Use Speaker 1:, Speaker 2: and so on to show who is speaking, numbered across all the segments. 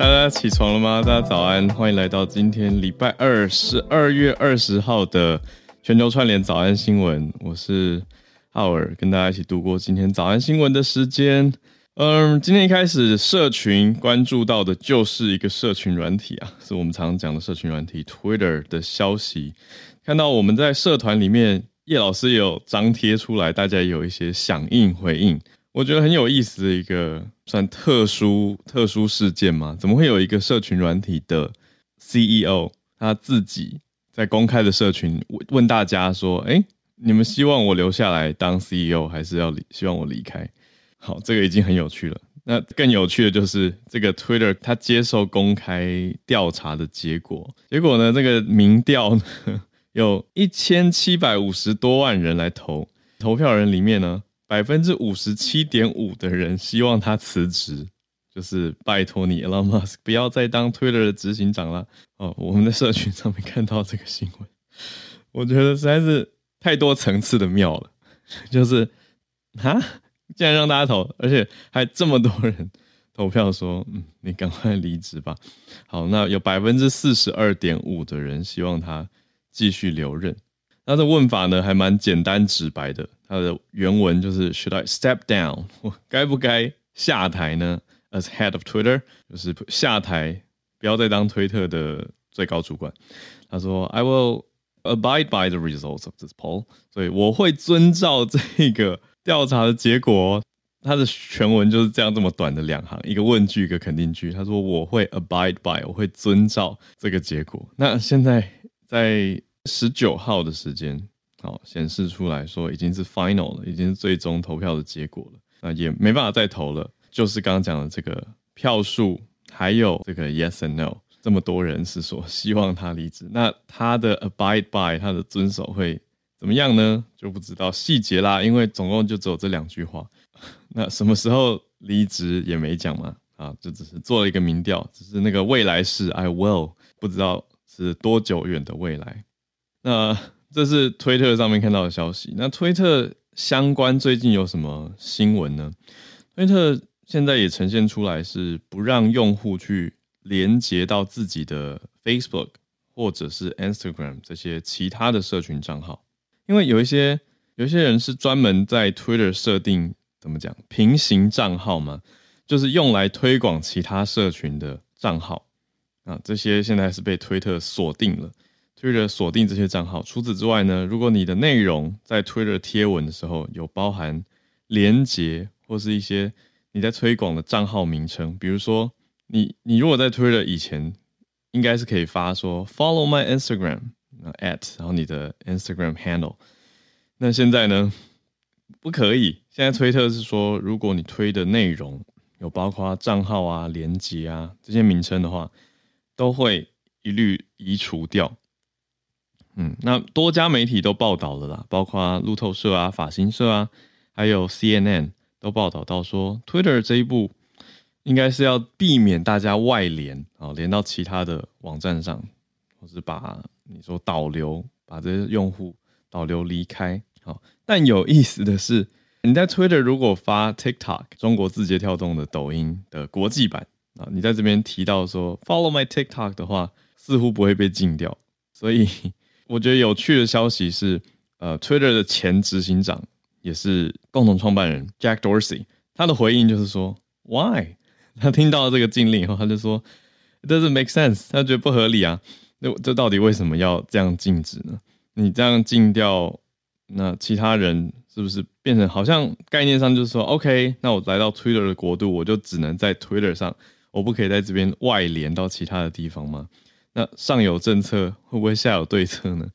Speaker 1: 大家起床了吗？大家早安，欢迎来到今天礼拜二十二月二十号的全球串联早安新闻。我是浩尔，跟大家一起度过今天早安新闻的时间。嗯，今天一开始社群关注到的就是一个社群软体啊，是我们常讲的社群软体 Twitter 的消息。看到我们在社团里面，叶老师有张贴出来，大家有一些响应回应。我觉得很有意思的一个算特殊特殊事件吗？怎么会有一个社群软体的 CEO 他自己在公开的社群问大家说：“哎，你们希望我留下来当 CEO，还是要希望我离开？”好，这个已经很有趣了。那更有趣的就是这个 Twitter 他接受公开调查的结果，结果呢，这个民调呢 有一千七百五十多万人来投，投票人里面呢。百分之五十七点五的人希望他辞职，就是拜托你，Elon Musk 不要再当 Twitter 的执行长了。哦，我们在社群上面看到这个新闻，我觉得实在是太多层次的妙了。就是啊，竟然让大家投，而且还这么多人投票说，嗯，你赶快离职吧。好，那有百分之四十二点五的人希望他继续留任。他的问法呢，还蛮简单直白的。他的原文就是 Should I step down？我 该不该下台呢？As head of Twitter，就是下台，不要再当推特的最高主管。他说：“I will abide by the results of this poll。”所以我会遵照这个调查的结果。他的全文就是这样，这么短的两行，一个问句，一个肯定句。他说：“我会 abide by，我会遵照这个结果。”那现在在十九号的时间。好，显示出来说已经是 final 了，已经是最终投票的结果了。那也没办法再投了，就是刚刚讲的这个票数，还有这个 yes and no，这么多人是说 希望他离职。那他的 abide by，他的遵守会怎么样呢？就不知道细节啦，因为总共就只有这两句话。那什么时候离职也没讲嘛？啊，就只是做了一个民调，只是那个未来是 I will，不知道是多久远的未来。那。这是推特上面看到的消息。那推特相关最近有什么新闻呢？推特现在也呈现出来是不让用户去连接到自己的 Facebook 或者是 Instagram 这些其他的社群账号，因为有一些有一些人是专门在 Twitter 设定怎么讲平行账号嘛，就是用来推广其他社群的账号啊，这些现在是被推特锁定了。推特锁定这些账号。除此之外呢，如果你的内容在 Twitter 贴文的时候有包含连接或是一些你在推广的账号名称，比如说你你如果在 Twitter 以前应该是可以发说 Follow my Instagram at 然后你的 Instagram handle，那现在呢不可以。现在推特是说，如果你推的内容有包括账号啊、连接啊这些名称的话，都会一律移除掉。嗯，那多家媒体都报道了啦，包括路透社啊、法新社啊，还有 CNN 都报道到说，Twitter 这一步应该是要避免大家外连啊，连到其他的网站上，或是把你说导流，把这些用户导流离开。好，但有意思的是，你在 Twitter 如果发 TikTok 中国字节跳动的抖音的国际版啊，你在这边提到说 Follow my TikTok 的话，似乎不会被禁掉，所以。我觉得有趣的消息是，呃，Twitter 的前执行长也是共同创办人 Jack Dorsey，他的回应就是说，Why？他听到了这个禁令以后，他就说，It doesn't make sense，他觉得不合理啊。那这到底为什么要这样禁止呢？你这样禁掉，那其他人是不是变成好像概念上就是说，OK，那我来到 Twitter 的国度，我就只能在 Twitter 上，我不可以在这边外连到其他的地方吗？那上有政策，会不会下有对策呢？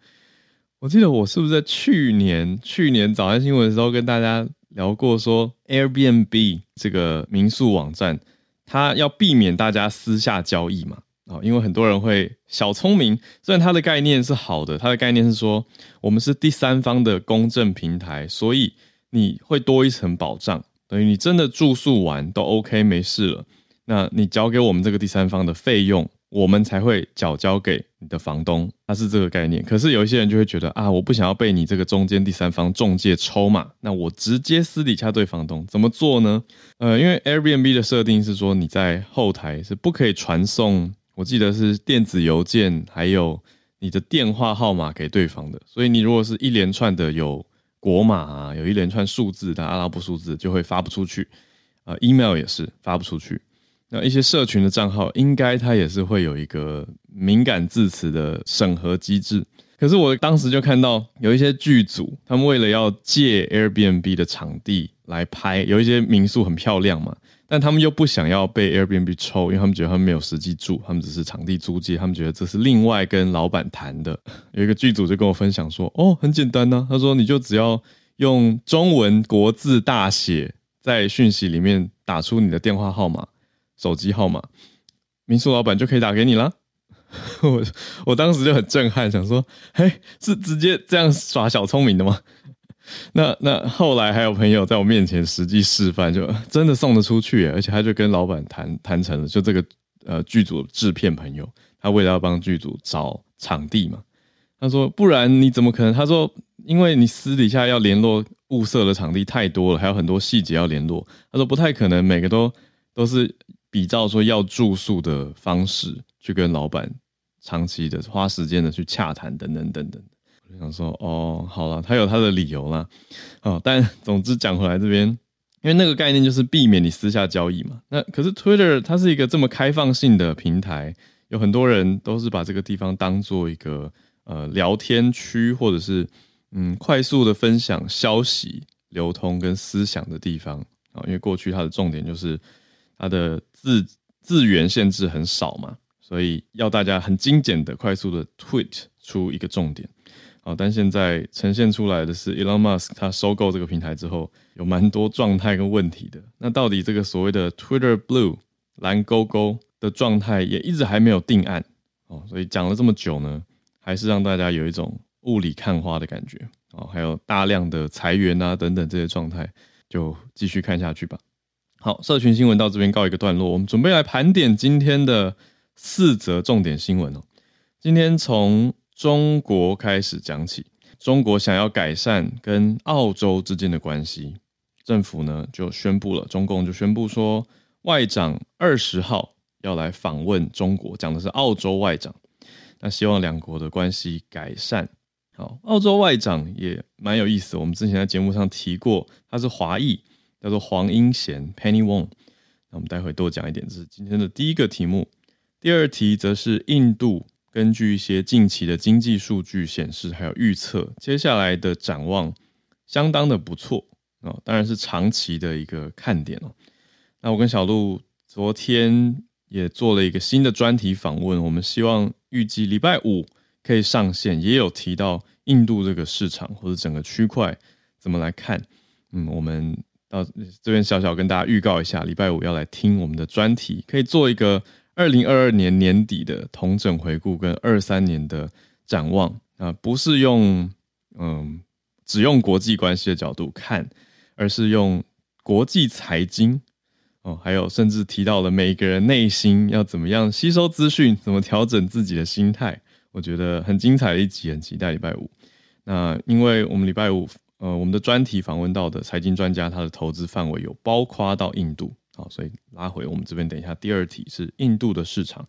Speaker 1: 我记得我是不是在去年去年早安新闻的时候跟大家聊过，说 Airbnb 这个民宿网站，它要避免大家私下交易嘛？啊，因为很多人会小聪明，虽然它的概念是好的，它的概念是说我们是第三方的公证平台，所以你会多一层保障，等于你真的住宿完都 OK 没事了，那你交给我们这个第三方的费用。我们才会缴交给你的房东，它是这个概念。可是有一些人就会觉得啊，我不想要被你这个中间第三方中介抽嘛，那我直接私底下对房东怎么做呢？呃，因为 Airbnb 的设定是说你在后台是不可以传送，我记得是电子邮件还有你的电话号码给对方的。所以你如果是一连串的有国码啊，有一连串数字的阿拉伯数字，就会发不出去。呃，email 也是发不出去。那一些社群的账号，应该它也是会有一个敏感字词的审核机制。可是我当时就看到有一些剧组，他们为了要借 Airbnb 的场地来拍，有一些民宿很漂亮嘛，但他们又不想要被 Airbnb 抽，因为他们觉得他们没有实际住，他们只是场地租借，他们觉得这是另外跟老板谈的。有一个剧组就跟我分享说：“哦，很简单呐，他说你就只要用中文国字大写在讯息里面打出你的电话号码。”手机号码，民宿老板就可以打给你了。我我当时就很震撼，想说，嘿，是直接这样耍小聪明的吗？那那后来还有朋友在我面前实际示范，就真的送得出去，而且他就跟老板谈谈成了，就这个呃剧组制片朋友，他为了要帮剧组找场地嘛，他说不然你怎么可能？他说因为你私底下要联络物色的场地太多了，还有很多细节要联络，他说不太可能每个都都是。比照说要住宿的方式去跟老板长期的花时间的去洽谈等等等等，我就想说哦，好了，他有他的理由啦。哦，但总之讲回来这边，因为那个概念就是避免你私下交易嘛。那可是 Twitter 它是一个这么开放性的平台，有很多人都是把这个地方当做一个呃聊天区，或者是嗯快速的分享消息、流通跟思想的地方啊。因为过去它的重点就是它的。字字源限制很少嘛，所以要大家很精简的、快速的 tweet 出一个重点。好，但现在呈现出来的是 Elon Musk 他收购这个平台之后，有蛮多状态跟问题的。那到底这个所谓的 Twitter Blue 蓝勾勾的状态也一直还没有定案哦，所以讲了这么久呢，还是让大家有一种雾里看花的感觉哦。还有大量的裁员啊等等这些状态，就继续看下去吧。好，社群新闻到这边告一个段落，我们准备来盘点今天的四则重点新闻哦。今天从中国开始讲起，中国想要改善跟澳洲之间的关系，政府呢就宣布了，中共就宣布说，外长二十号要来访问中国，讲的是澳洲外长，那希望两国的关系改善。好，澳洲外长也蛮有意思，我们之前在节目上提过，他是华裔。叫做黄英贤 Penny Wong，那我们待会多讲一点，这是今天的第一个题目。第二题则是印度根据一些近期的经济数据显示，还有预测，接下来的展望相当的不错哦，当然是长期的一个看点哦。那我跟小路昨天也做了一个新的专题访问，我们希望预计礼拜五可以上线，也有提到印度这个市场或者整个区块怎么来看。嗯，我们。到这边小小跟大家预告一下，礼拜五要来听我们的专题，可以做一个二零二二年年底的统整回顾跟二三年的展望啊，不是用嗯只用国际关系的角度看，而是用国际财经哦，还有甚至提到了每个人内心要怎么样吸收资讯，怎么调整自己的心态，我觉得很精彩的一集，很期待礼拜五。那因为我们礼拜五。呃，我们的专题访问到的财经专家，他的投资范围有包括到印度，好，所以拉回我们这边，等一下第二题是印度的市场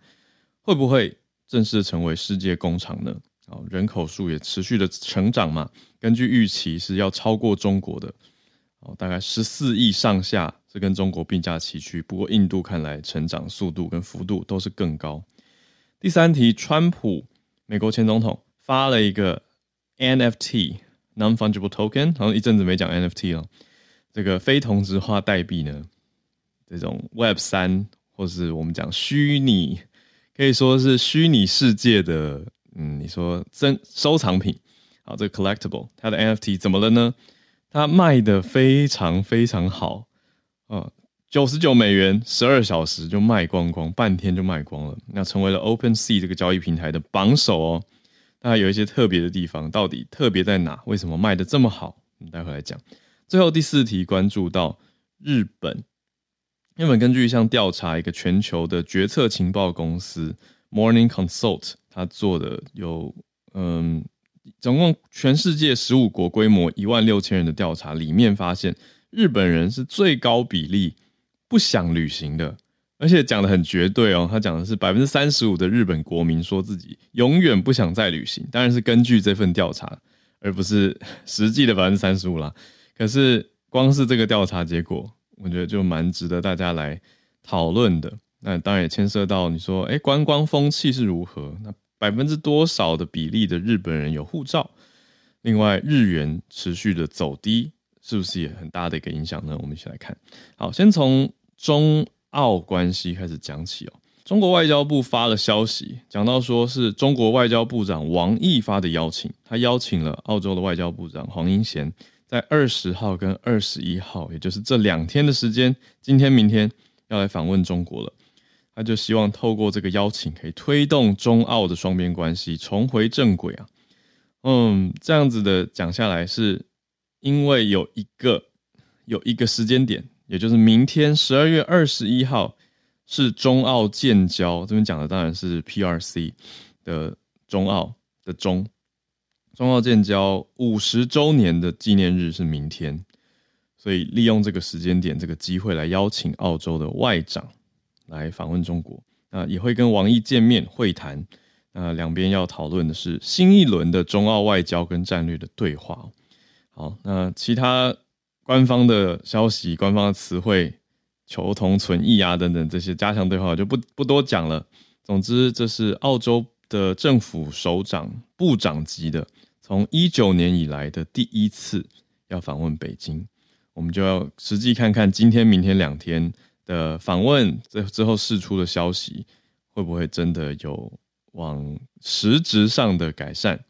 Speaker 1: 会不会正式成为世界工厂呢？好，人口数也持续的成长嘛，根据预期是要超过中国的，哦，大概十四亿上下是跟中国并驾齐驱。不过印度看来成长速度跟幅度都是更高。第三题，川普美国前总统发了一个 NFT non-fungible token，好像一阵子没讲 NFT 了，这个非同质化代币呢，这种 Web 三或是我们讲虚拟，可以说是虚拟世界的。嗯，你说真收藏品，好，这个 collectible，它的 NFT 怎么了呢？它卖的非常非常好，啊，九十九美元，十二小时就卖光光，半天就卖光了，那成为了 OpenSea 这个交易平台的榜首哦。它有一些特别的地方，到底特别在哪？为什么卖的这么好？我们待会来讲。最后第四题关注到日本，日本根据一项调查，一个全球的决策情报公司 Morning Consult。他做的有，嗯，总共全世界十五国规模一万六千人的调查里面发现，日本人是最高比例不想旅行的，而且讲得很绝对哦。他讲的是百分之三十五的日本国民说自己永远不想再旅行，当然是根据这份调查，而不是实际的百分之三十五啦。可是光是这个调查结果，我觉得就蛮值得大家来讨论的。那当然也牵涉到你说，哎，观光风气是如何？那百分之多少的比例的日本人有护照？另外，日元持续的走低，是不是也很大的一个影响呢？我们一起来看。好，先从中澳关系开始讲起哦。中国外交部发了消息，讲到说是中国外交部长王毅发的邀请，他邀请了澳洲的外交部长黄英贤，在二十号跟二十一号，也就是这两天的时间，今天、明天要来访问中国了。他就希望透过这个邀请，可以推动中澳的双边关系重回正轨啊。嗯，这样子的讲下来，是因为有一个有一个时间点，也就是明天十二月二十一号是中澳建交，这边讲的当然是 PRC 的中澳的中中澳建交五十周年的纪念日是明天，所以利用这个时间点，这个机会来邀请澳洲的外长。来访问中国，那也会跟王毅见面会谈。那两边要讨论的是新一轮的中澳外交跟战略的对话。好，那其他官方的消息、官方的词汇、求同存异啊等等这些加强对话，就不不多讲了。总之，这是澳洲的政府首长、部长级的，从一九年以来的第一次要访问北京。我们就要实际看看今天、明天两天。的访问，这之后释出的消息，会不会真的有往实质上的改善？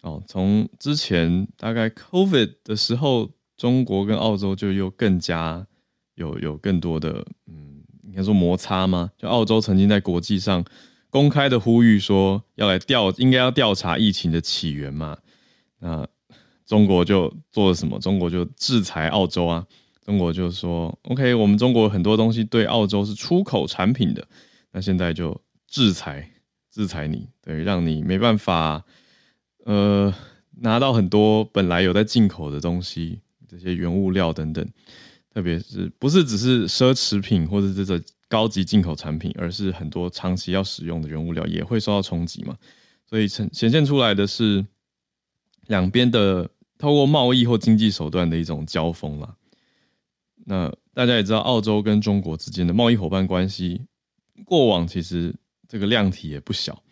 Speaker 1: 哦，从之前大概 COVID 的时候，中国跟澳洲就又更加有有更多的，嗯，应该说摩擦吗？就澳洲曾经在国际上公开的呼吁说要来调，应该要调查疫情的起源嘛。那中国就做了什么？中国就制裁澳洲啊。中国就说：“OK，我们中国很多东西对澳洲是出口产品的，那现在就制裁制裁你，对，让你没办法，呃，拿到很多本来有在进口的东西，这些原物料等等，特别是不是只是奢侈品或者这个高级进口产品，而是很多长期要使用的原物料也会受到冲击嘛？所以呈显现出来的是两边的透过贸易或经济手段的一种交锋了。”那大家也知道，澳洲跟中国之间的贸易伙伴关系，过往其实这个量体也不小，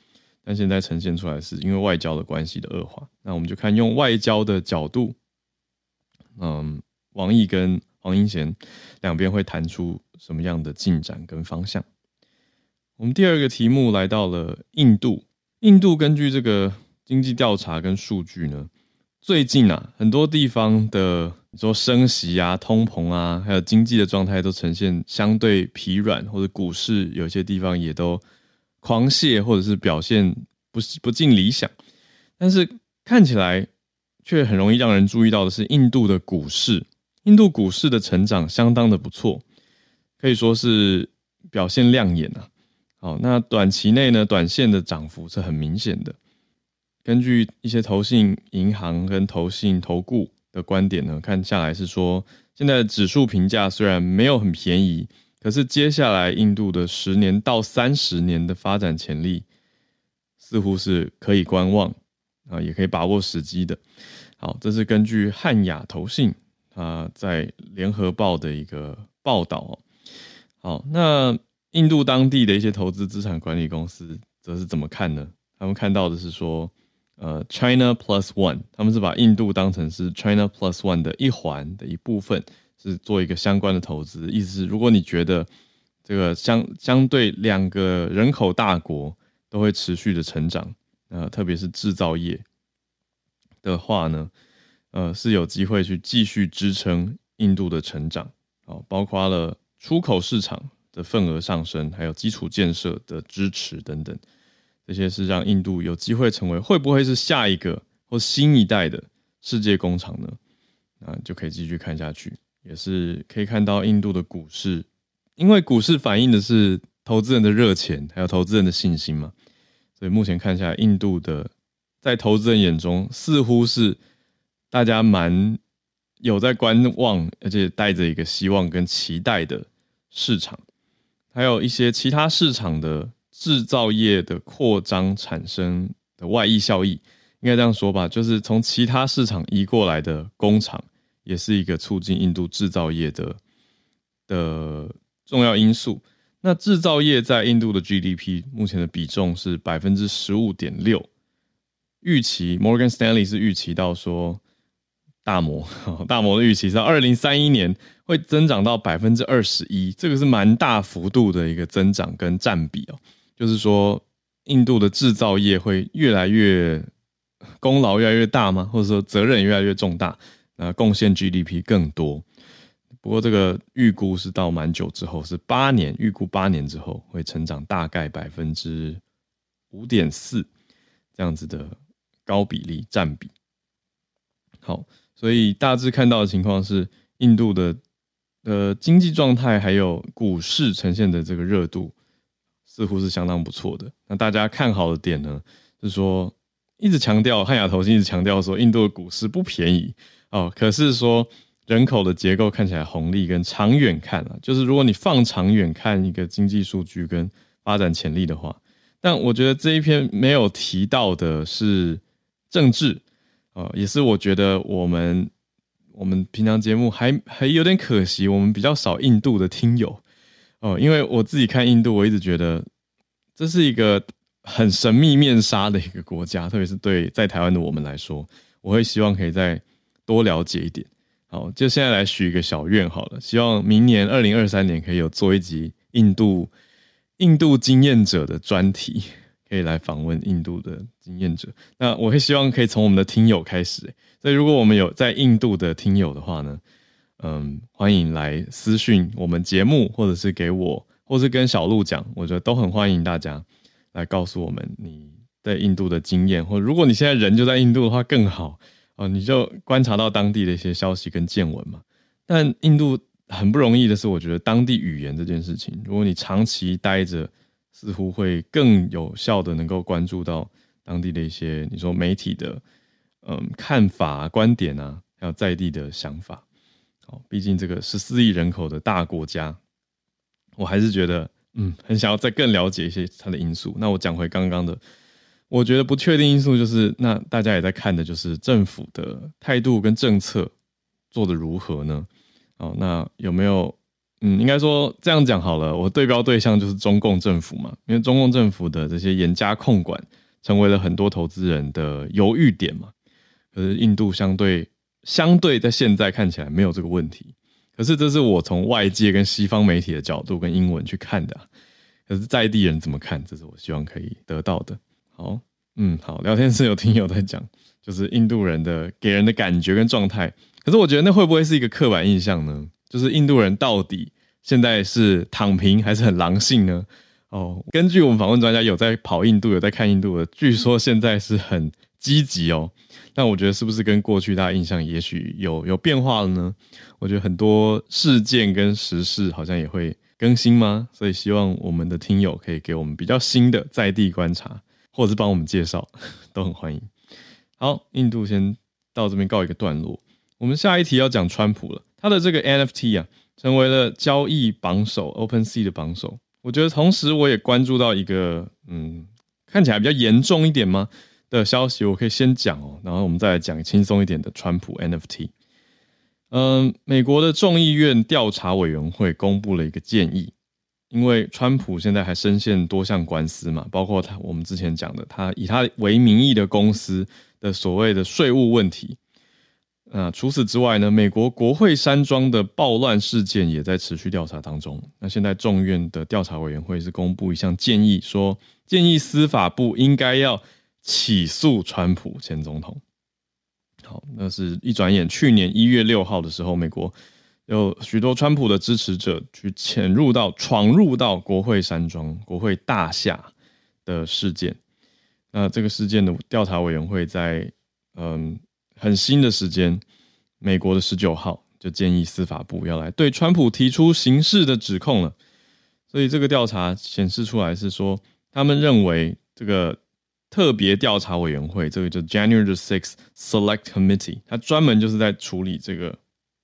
Speaker 1: 但现在呈现出来是因为外交的关系的恶化。那我们就看用外交的角度，嗯，王毅跟黄英贤两边会谈出什么样的进展跟方向。我们第二个题目来到了印度，印度根据这个经济调查跟数据呢，最近啊，很多地方的你。说升息啊、通膨啊，还有经济的状态都呈现相对疲软，或者股市有些地方也都狂泻，或者是表现不是不尽理想。但是看起来却很容易让人注意到的是，印度的股市，印度股市的成长相当的不错，可以说是表现亮眼啊。好，那短期内呢，短线的涨幅是很明显的。根据一些投信银行跟投信投顾。的观点呢，看下来是说，现在指数评价虽然没有很便宜，可是接下来印度的十年到三十年的发展潜力似乎是可以观望，啊，也可以把握时机的。好，这是根据汉雅投信啊在联合报的一个报道哦。好，那印度当地的一些投资资产管理公司则是怎么看呢？他们看到的是说，呃，China Plus One，他们是把印度当成是 China Plus One 的一环的一部分，是做一个相关的投资。意思是，如果你觉得这个相相对两个人口大国都会持续的成长，呃，特别是制造业的话呢，呃，是有机会去继续支撑印度的成长。哦，包括了出口市场的份额上升，还有基础建设的支持等等。这些是让印度有机会成为会不会是下一个或新一代的世界工厂呢？啊，就可以继续看下去，也是可以看到印度的股市，因为股市反映的是投资人的热钱，还有投资人的信心嘛，所以目前看下来，印度的在投资人眼中似乎是大家蛮有在观望，而且带着一个希望跟期待的市场，还有一些其他市场的。制造业的扩张产生的外溢效益，应该这样说吧，就是从其他市场移过来的工厂，也是一个促进印度制造业的的重要因素。那制造业在印度的 GDP 目前的比重是百分之十五点六，预期 Morgan Stanley 是预期到说大摩 大摩的预期是二零三一年会增长到百分之二十一，这个是蛮大幅度的一个增长跟占比哦。就是说，印度的制造业会越来越功劳越来越大吗？或者说责任越来越重大？那贡献 GDP 更多。不过这个预估是到蛮久之后，是八年，预估八年之后会成长大概百分之五点四这样子的高比例占比。好，所以大致看到的情况是，印度的呃经济状态还有股市呈现的这个热度。似乎是相当不错的。那大家看好的点呢，是说一直强调汉雅投信一直强调说，印度的股市不便宜哦。可是说人口的结构看起来红利跟长远看啊，就是如果你放长远看一个经济数据跟发展潜力的话，但我觉得这一篇没有提到的是政治呃，也是我觉得我们我们平常节目还还有点可惜，我们比较少印度的听友。哦，因为我自己看印度，我一直觉得这是一个很神秘面纱的一个国家，特别是对在台湾的我们来说，我会希望可以再多了解一点。好，就现在来许一个小愿好了，希望明年二零二三年可以有做一集印度印度经验者的专题，可以来访问印度的经验者。那我会希望可以从我们的听友开始，所以如果我们有在印度的听友的话呢，嗯，欢迎来私讯我们节目，或者是给我，或是跟小鹿讲，我觉得都很欢迎大家来告诉我们你在印度的经验，或如果你现在人就在印度的话更好哦，你就观察到当地的一些消息跟见闻嘛。但印度很不容易的是，我觉得当地语言这件事情，如果你长期待着，似乎会更有效的能够关注到当地的一些你说媒体的嗯看法、观点啊，还有在地的想法。哦，毕竟这个十四亿人口的大国家，我还是觉得，嗯，很想要再更了解一些它的因素。那我讲回刚刚的，我觉得不确定因素就是，那大家也在看的就是政府的态度跟政策做得如何呢？哦，那有没有，嗯，应该说这样讲好了，我对标对象就是中共政府嘛，因为中共政府的这些严加控管，成为了很多投资人的犹豫点嘛。可是印度相对。相对在现在看起来没有这个问题，可是这是我从外界跟西方媒体的角度跟英文去看的，可是在地人怎么看？这是我希望可以得到的。好，嗯，好，聊天室有听友在讲，就是印度人的给人的感觉跟状态。可是我觉得那会不会是一个刻板印象呢？就是印度人到底现在是躺平还是很狼性呢？哦，根据我们访问专家有在跑印度、有在看印度的，据说现在是很积极哦。那我觉得是不是跟过去大家印象也许有有变化了呢？我觉得很多事件跟时事好像也会更新吗？所以希望我们的听友可以给我们比较新的在地观察，或者是帮我们介绍，都很欢迎。好，印度先到这边告一个段落。我们下一题要讲川普了，他的这个 NFT 啊，成为了交易榜首，OpenSea 的榜首。我觉得同时我也关注到一个，嗯，看起来比较严重一点吗？的消息，我可以先讲哦，然后我们再来讲轻松一点的川普 NFT。嗯，美国的众议院调查委员会公布了一个建议，因为川普现在还深陷多项官司嘛，包括他我们之前讲的，他以他为名义的公司的所谓的税务问题。那除此之外呢，美国国会山庄的暴乱事件也在持续调查当中。那现在众院的调查委员会是公布一项建议，说建议司法部应该要起诉川普前总统。好，那是一转眼，去年一月六号的时候，美国有许多川普的支持者去潜入到、闯入到国会山庄、国会大厦的事件。那这个事件的调查委员会在嗯。很新的时间，美国的十九号就建议司法部要来对川普提出刑事的指控了。所以这个调查显示出来是说，他们认为这个特别调查委员会，这个叫 January Six Select Committee，它专门就是在处理这个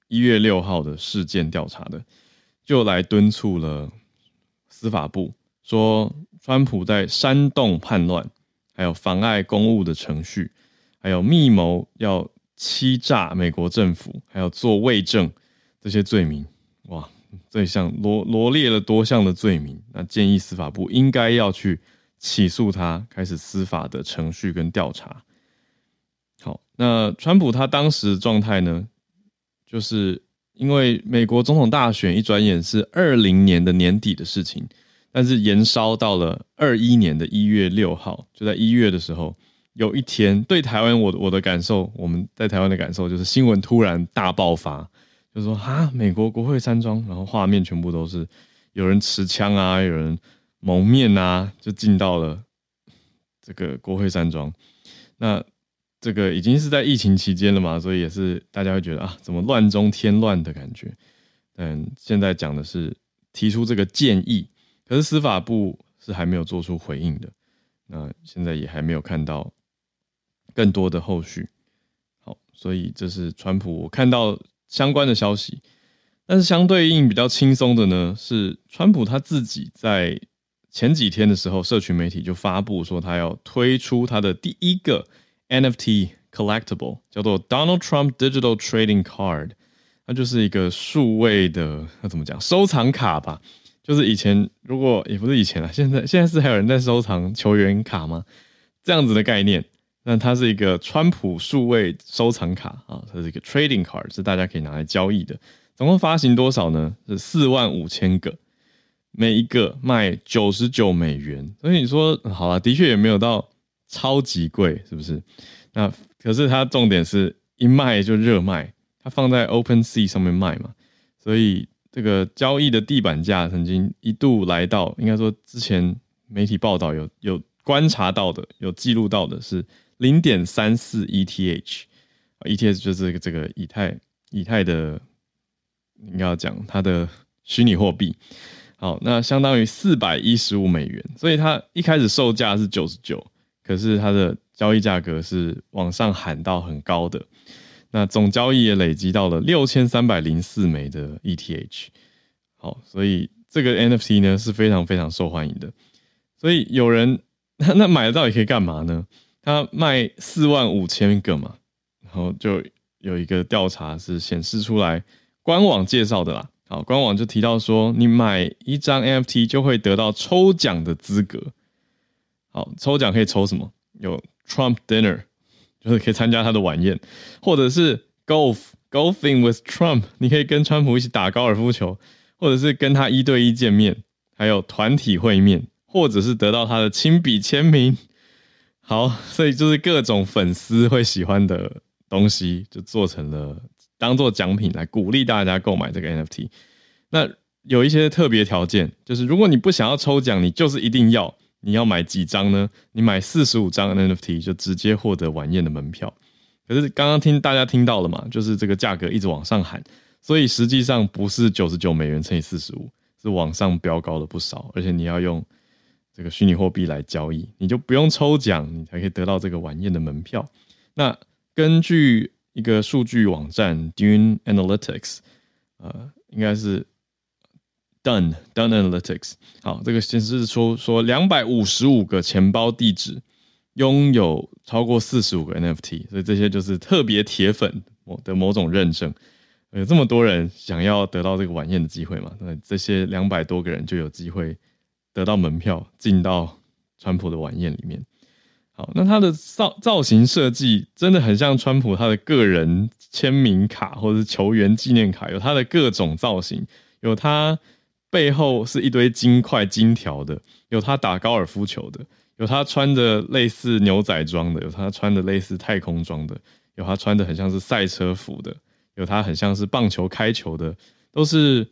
Speaker 1: 一月六号的事件调查的，就来敦促了司法部，说川普在煽动叛乱，还有妨碍公务的程序。还有密谋要欺诈美国政府，还有做伪证这些罪名，哇，这项罗罗列了多项的罪名。那建议司法部应该要去起诉他，开始司法的程序跟调查。好，那川普他当时的状态呢，就是因为美国总统大选一转眼是二零年的年底的事情，但是延烧到了二一年的一月六号，就在一月的时候。有一天，对台湾，我我的感受，我们在台湾的感受就是新闻突然大爆发，就说啊，美国国会山庄，然后画面全部都是有人持枪啊，有人蒙面啊，就进到了这个国会山庄。那这个已经是在疫情期间了嘛，所以也是大家会觉得啊，怎么乱中添乱的感觉。嗯，现在讲的是提出这个建议，可是司法部是还没有做出回应的。那现在也还没有看到。更多的后续，好，所以这是川普我看到相关的消息，但是相对应比较轻松的呢，是川普他自己在前几天的时候，社群媒体就发布说他要推出他的第一个 NFT collectible，叫做 Donald Trump Digital Trading Card，它就是一个数位的，那怎么讲，收藏卡吧，就是以前如果也不是以前了，现在现在是还有人在收藏球员卡吗？这样子的概念。那它是一个川普数位收藏卡啊，它是一个 trading card，是大家可以拿来交易的。总共发行多少呢？是四万五千个，每一个卖九十九美元。所以你说好了，的确也没有到超级贵，是不是？那可是它重点是一卖就热卖，它放在 OpenSea 上面卖嘛，所以这个交易的地板价曾经一度来到，应该说之前媒体报道有有观察到的，有记录到的是。零点三四 ETH，ETH 就是这个这个以太以太的，应该要讲它的虚拟货币。好，那相当于四百一十五美元，所以它一开始售价是九十九，可是它的交易价格是往上喊到很高的。那总交易也累积到了六千三百零四枚的 ETH。好，所以这个 NFT 呢是非常非常受欢迎的。所以有人那 那买了到底可以干嘛呢？他卖四万五千个嘛，然后就有一个调查是显示出来，官网介绍的啦。好，官网就提到说，你买一张 NFT 就会得到抽奖的资格。好，抽奖可以抽什么？有 Trump Dinner，就是可以参加他的晚宴，或者是 Golf Golfing with Trump，你可以跟川普一起打高尔夫球，或者是跟他一对一见面，还有团体会面，或者是得到他的亲笔签名。好，所以就是各种粉丝会喜欢的东西，就做成了当做奖品来鼓励大家购买这个 NFT。那有一些特别条件，就是如果你不想要抽奖，你就是一定要你要买几张呢？你买四十五张 NFT 就直接获得晚宴的门票。可是刚刚听大家听到了嘛，就是这个价格一直往上喊，所以实际上不是九十九美元乘以四十五，是往上飙高了不少，而且你要用。这个虚拟货币来交易，你就不用抽奖，你才可以得到这个晚宴的门票。那根据一个数据网站 Dune Analytics，呃，应该是 Dun Dun Analytics。好，这个显示出说两百五十五个钱包地址拥有超过四十五个 NFT，所以这些就是特别铁粉的某种认证。有这么多人想要得到这个晚宴的机会嘛？那这些两百多个人就有机会得到门票进到川普的晚宴里面。好，那他的造造型设计真的很像川普他的个人签名卡或者是球员纪念卡，有他的各种造型，有他背后是一堆金块金条的，有他打高尔夫球的，有他穿着类似牛仔装的，有他穿的类似太空装的，有他穿的很像是赛车服的，有他很像是棒球开球的，都是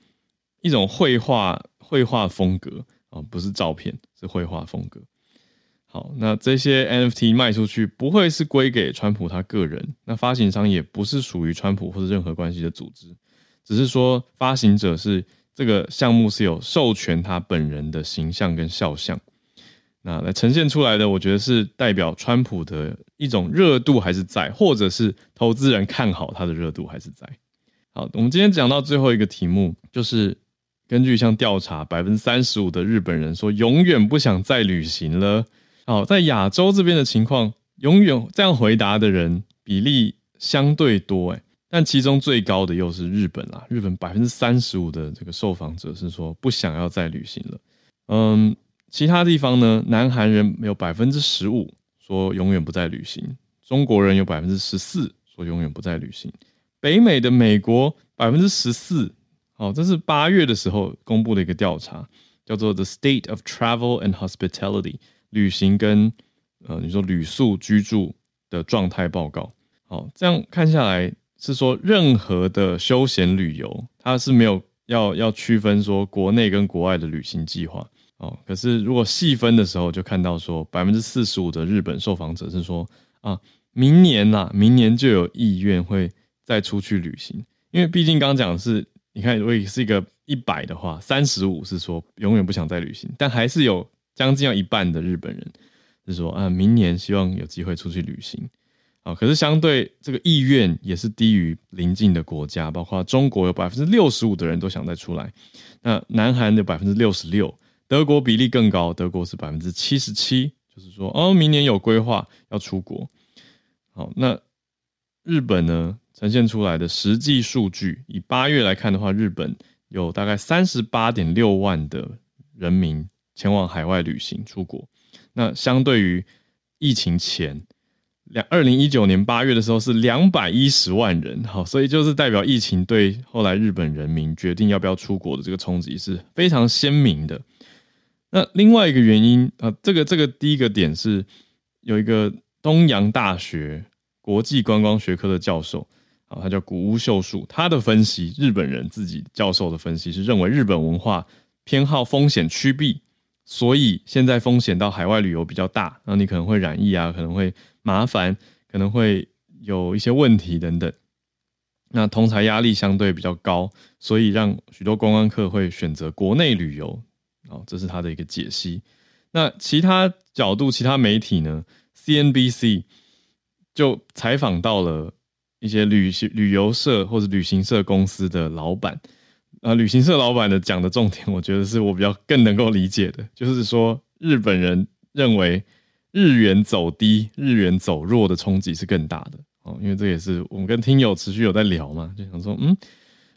Speaker 1: 一种绘画绘画风格啊，不是照片，是绘画风格。好，那这些 NFT 卖出去不会是归给川普他个人，那发行商也不是属于川普或者任何关系的组织，只是说发行者是这个项目是有授权他本人的形象跟肖像，那来呈现出来的，我觉得是代表川普的一种热度还是在，或者是投资人看好他的热度还是在。好，我们今天讲到最后一个题目，就是根据一项调查，百分之三十五的日本人说永远不想再旅行了。好，在亚洲这边的情况，永远这样回答的人比例相对多诶，但其中最高的又是日本啦。日本百分之三十五的这个受访者是说不想要再旅行了。嗯，其他地方呢，南韩人有百分之十五说永远不再旅行，中国人有百分之十四说永远不再旅行，北美的美国百分之十四。哦，这是八月的时候公布的一个调查，叫做 The State of Travel and Hospitality。旅行跟呃，你说旅宿居住的状态报告，好，这样看下来是说任何的休闲旅游，它是没有要要区分说国内跟国外的旅行计划哦。可是如果细分的时候，就看到说百分之四十五的日本受访者是说啊，明年呐，明年就有意愿会再出去旅行，因为毕竟刚刚讲的是，你看如果是一个一百的话，三十五是说永远不想再旅行，但还是有。将近要一半的日本人是说啊，明年希望有机会出去旅行，啊，可是相对这个意愿也是低于邻近的国家，包括中国有百分之六十五的人都想再出来，那南韩的百分之六十六，德国比例更高，德国是百分之七十七，就是说哦，明年有规划要出国。好，那日本呢，呈现出来的实际数据，以八月来看的话，日本有大概三十八点六万的人民。前往海外旅行出国，那相对于疫情前两二零一九年八月的时候是两百一十万人，好，所以就是代表疫情对后来日本人民决定要不要出国的这个冲击是非常鲜明的。那另外一个原因啊，这个这个第一个点是有一个东洋大学国际观光学科的教授啊，他叫谷屋秀树，他的分析，日本人自己教授的分析是认为日本文化偏好风险趋避。所以现在风险到海外旅游比较大，然后你可能会染疫啊，可能会麻烦，可能会有一些问题等等。那同才压力相对比较高，所以让许多观光客会选择国内旅游。哦，这是他的一个解析。那其他角度，其他媒体呢？CNBC 就采访到了一些旅行旅游社或者旅行社公司的老板。啊，旅行社老板的讲的重点，我觉得是我比较更能够理解的，就是说日本人认为日元走低、日元走弱的冲击是更大的哦，因为这也是我们跟听友持续有在聊嘛，就想说，嗯，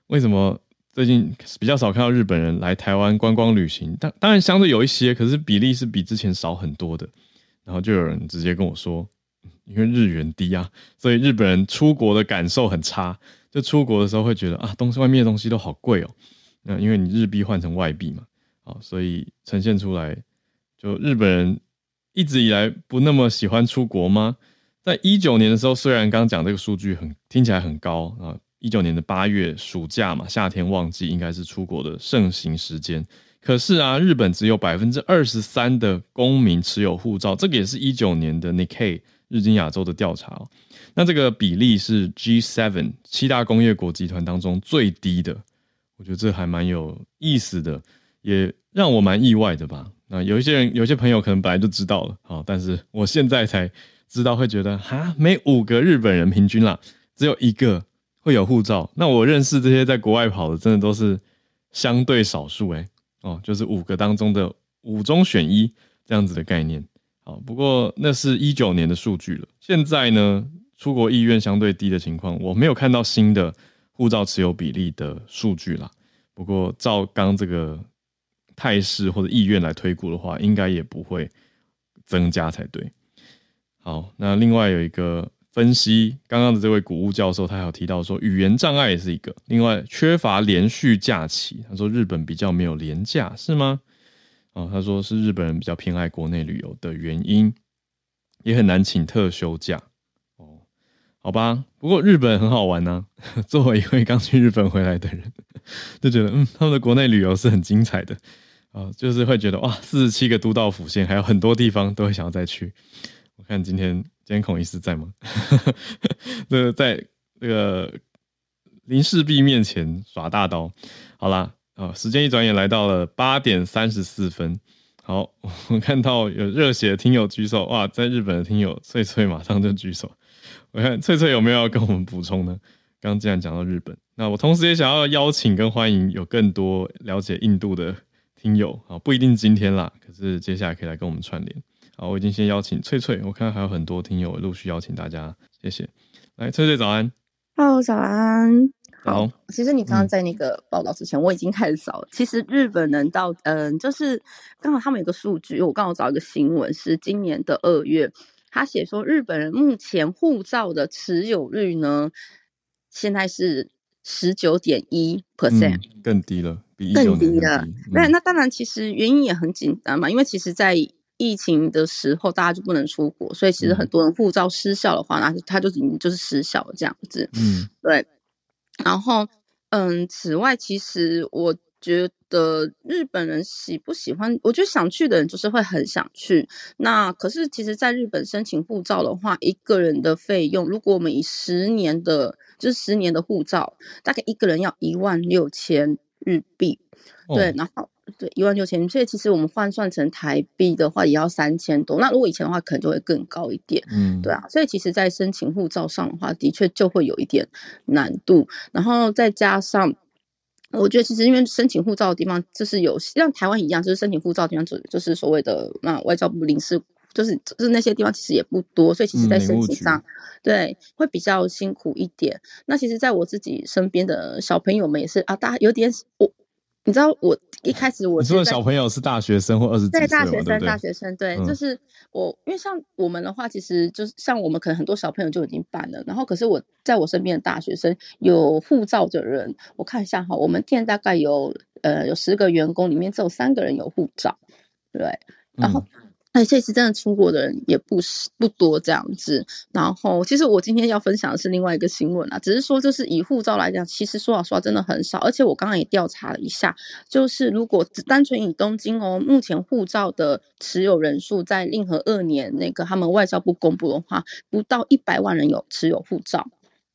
Speaker 1: 为什么最近比较少看到日本人来台湾观光旅行？当当然相对有一些，可是比例是比之前少很多的。然后就有人直接跟我说，因为日元低啊，所以日本人出国的感受很差。就出国的时候会觉得啊，东西外面的东西都好贵哦。那因为你日币换成外币嘛，啊，所以呈现出来，就日本人一直以来不那么喜欢出国吗？在一九年的时候，虽然刚刚讲这个数据很听起来很高啊，一九年的八月暑假嘛，夏天旺季应该是出国的盛行时间。可是啊，日本只有百分之二十三的公民持有护照，这个也是一九年的 Nikkei 日经亚洲的调查哦。那这个比例是 G7 七大工业国集团当中最低的，我觉得这还蛮有意思的，也让我蛮意外的吧。那有一些人，有些朋友可能本来就知道了，好，但是我现在才知道，会觉得哈，每五个日本人平均啦，只有一个会有护照。那我认识这些在国外跑的，真的都是相对少数诶，哦，就是五个当中的五中选一这样子的概念。好，不过那是一九年的数据了。现在呢，出国意愿相对低的情况，我没有看到新的护照持有比例的数据啦。不过照刚这个态势或者意愿来推估的话，应该也不会增加才对。好，那另外有一个分析，刚刚的这位古物教授，他还有提到说，语言障碍也是一个。另外，缺乏连续假期，他说日本比较没有连假，是吗？哦，他说是日本人比较偏爱国内旅游的原因，也很难请特休假。哦，好吧，不过日本很好玩呢、作为一位刚去日本回来的人，就觉得嗯，他们的国内旅游是很精彩的啊、哦，就是会觉得哇，四十七个都道府县，还有很多地方都会想要再去。我看今天今天孔医师在吗？这个在那个林氏璧面前耍大刀，好啦。啊，时间一转眼来到了八点三十四分。好，我看到有热血的听友举手，哇，在日本的听友翠翠马上就举手。我看翠翠有没有要跟我们补充呢？刚刚既然讲到日本，那我同时也想要邀请跟欢迎有更多了解印度的听友啊，不一定今天啦，可是接下来可以来跟我们串联。好，我已经先邀请翠翠，我看还有很多听友陆续邀请大家，谢谢。来，翠翠早安
Speaker 2: ，Hello，早安。
Speaker 1: 好，
Speaker 2: 其实你刚刚在那个报道之前，嗯、我已经开始扫。其实日本人到嗯，就是刚好他们有个数据，我刚好找一个新闻，是今年的二月，他写说日本人目前护照的持有率呢，现在是十九点一 percent，
Speaker 1: 更低了，比
Speaker 2: 更低了。那、嗯、那当然，其实原因也很简单嘛，因为其实在疫情的时候，大家就不能出国，所以其实很多人护照失效的话，那他就已经就是失效了这样子。嗯，对。然后，嗯，此外，其实我觉得日本人喜不喜欢，我觉得想去的人就是会很想去。那可是，其实，在日本申请护照的话，一个人的费用，如果我们以十年的，就是十年的护照，大概一个人要一万六千日币。哦、对，然后。对，一万六千，所以其实我们换算成台币的话，也要三千多。那如果以前的话，可能就会更高一点。嗯，对啊，所以其实，在申请护照上的话，的确就会有一点难度。然后再加上，我觉得其实因为申请护照的地方，就是有像台湾一样，就是申请护照的地方，就就是所谓的那外交部领事，就是就是那些地方其实也不多，所以其实在申请上，嗯、对会比较辛苦一点。那其实，在我自己身边的小朋友们也是啊，大家有点我。你知道我一开始我你说的小朋友是大学生或二十几岁对大学生，大学生对，嗯、就是我因为像我们的话，其实就是像我们可能很多小朋友就已经办了，然后可是我在我身边的大学生有护照的人，我看一下哈，我们店大概有呃有十个员工里面只有三个人有护照，对，然后。哎，这次真的出国的人也不是不多这样子。然后，其实我今天要分享的是另外一个新闻啊，只是说就是以护照来讲，其实说老实话真的很少。而且我刚刚也调查了一下，就是如果只单纯以东京哦，目前护照的持有人数在令和二年那个他们外交部公布的话，不到一百万人有持有护照。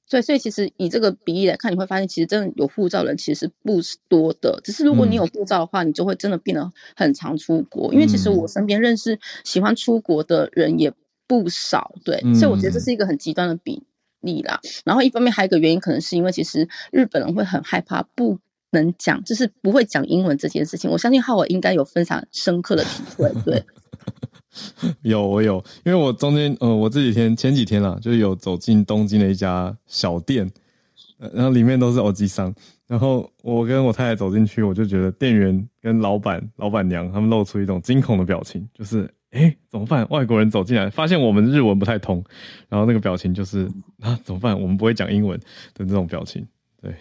Speaker 2: 对，所以其实以这个比例来看，你会发现其实真的有护照的人其实不是多的。只是如果你有护照的话，嗯、你就会真的变得很常出国。因为其实我身边认识喜欢出国的人也不少。对，嗯、所以我觉得这是一个很极端的比例啦。然后一方面还有一个原因，可能是因为其实日本人会很害怕不能讲，就是不会讲英文这件事情。我相信浩伟应该有非常深刻的体会。对。
Speaker 1: 有我有，因为我中间呃，我这几天前几天啦，就有走进东京的一家小店，然后里面都是欧吉桑，然后我跟我太太走进去，我就觉得店员跟老板、老板娘他们露出一种惊恐的表情，就是哎、怎么办？外国人走进来，发现我们日文不太通，然后那个表情就是啊怎么办？我们不会讲英文的这种表情。对，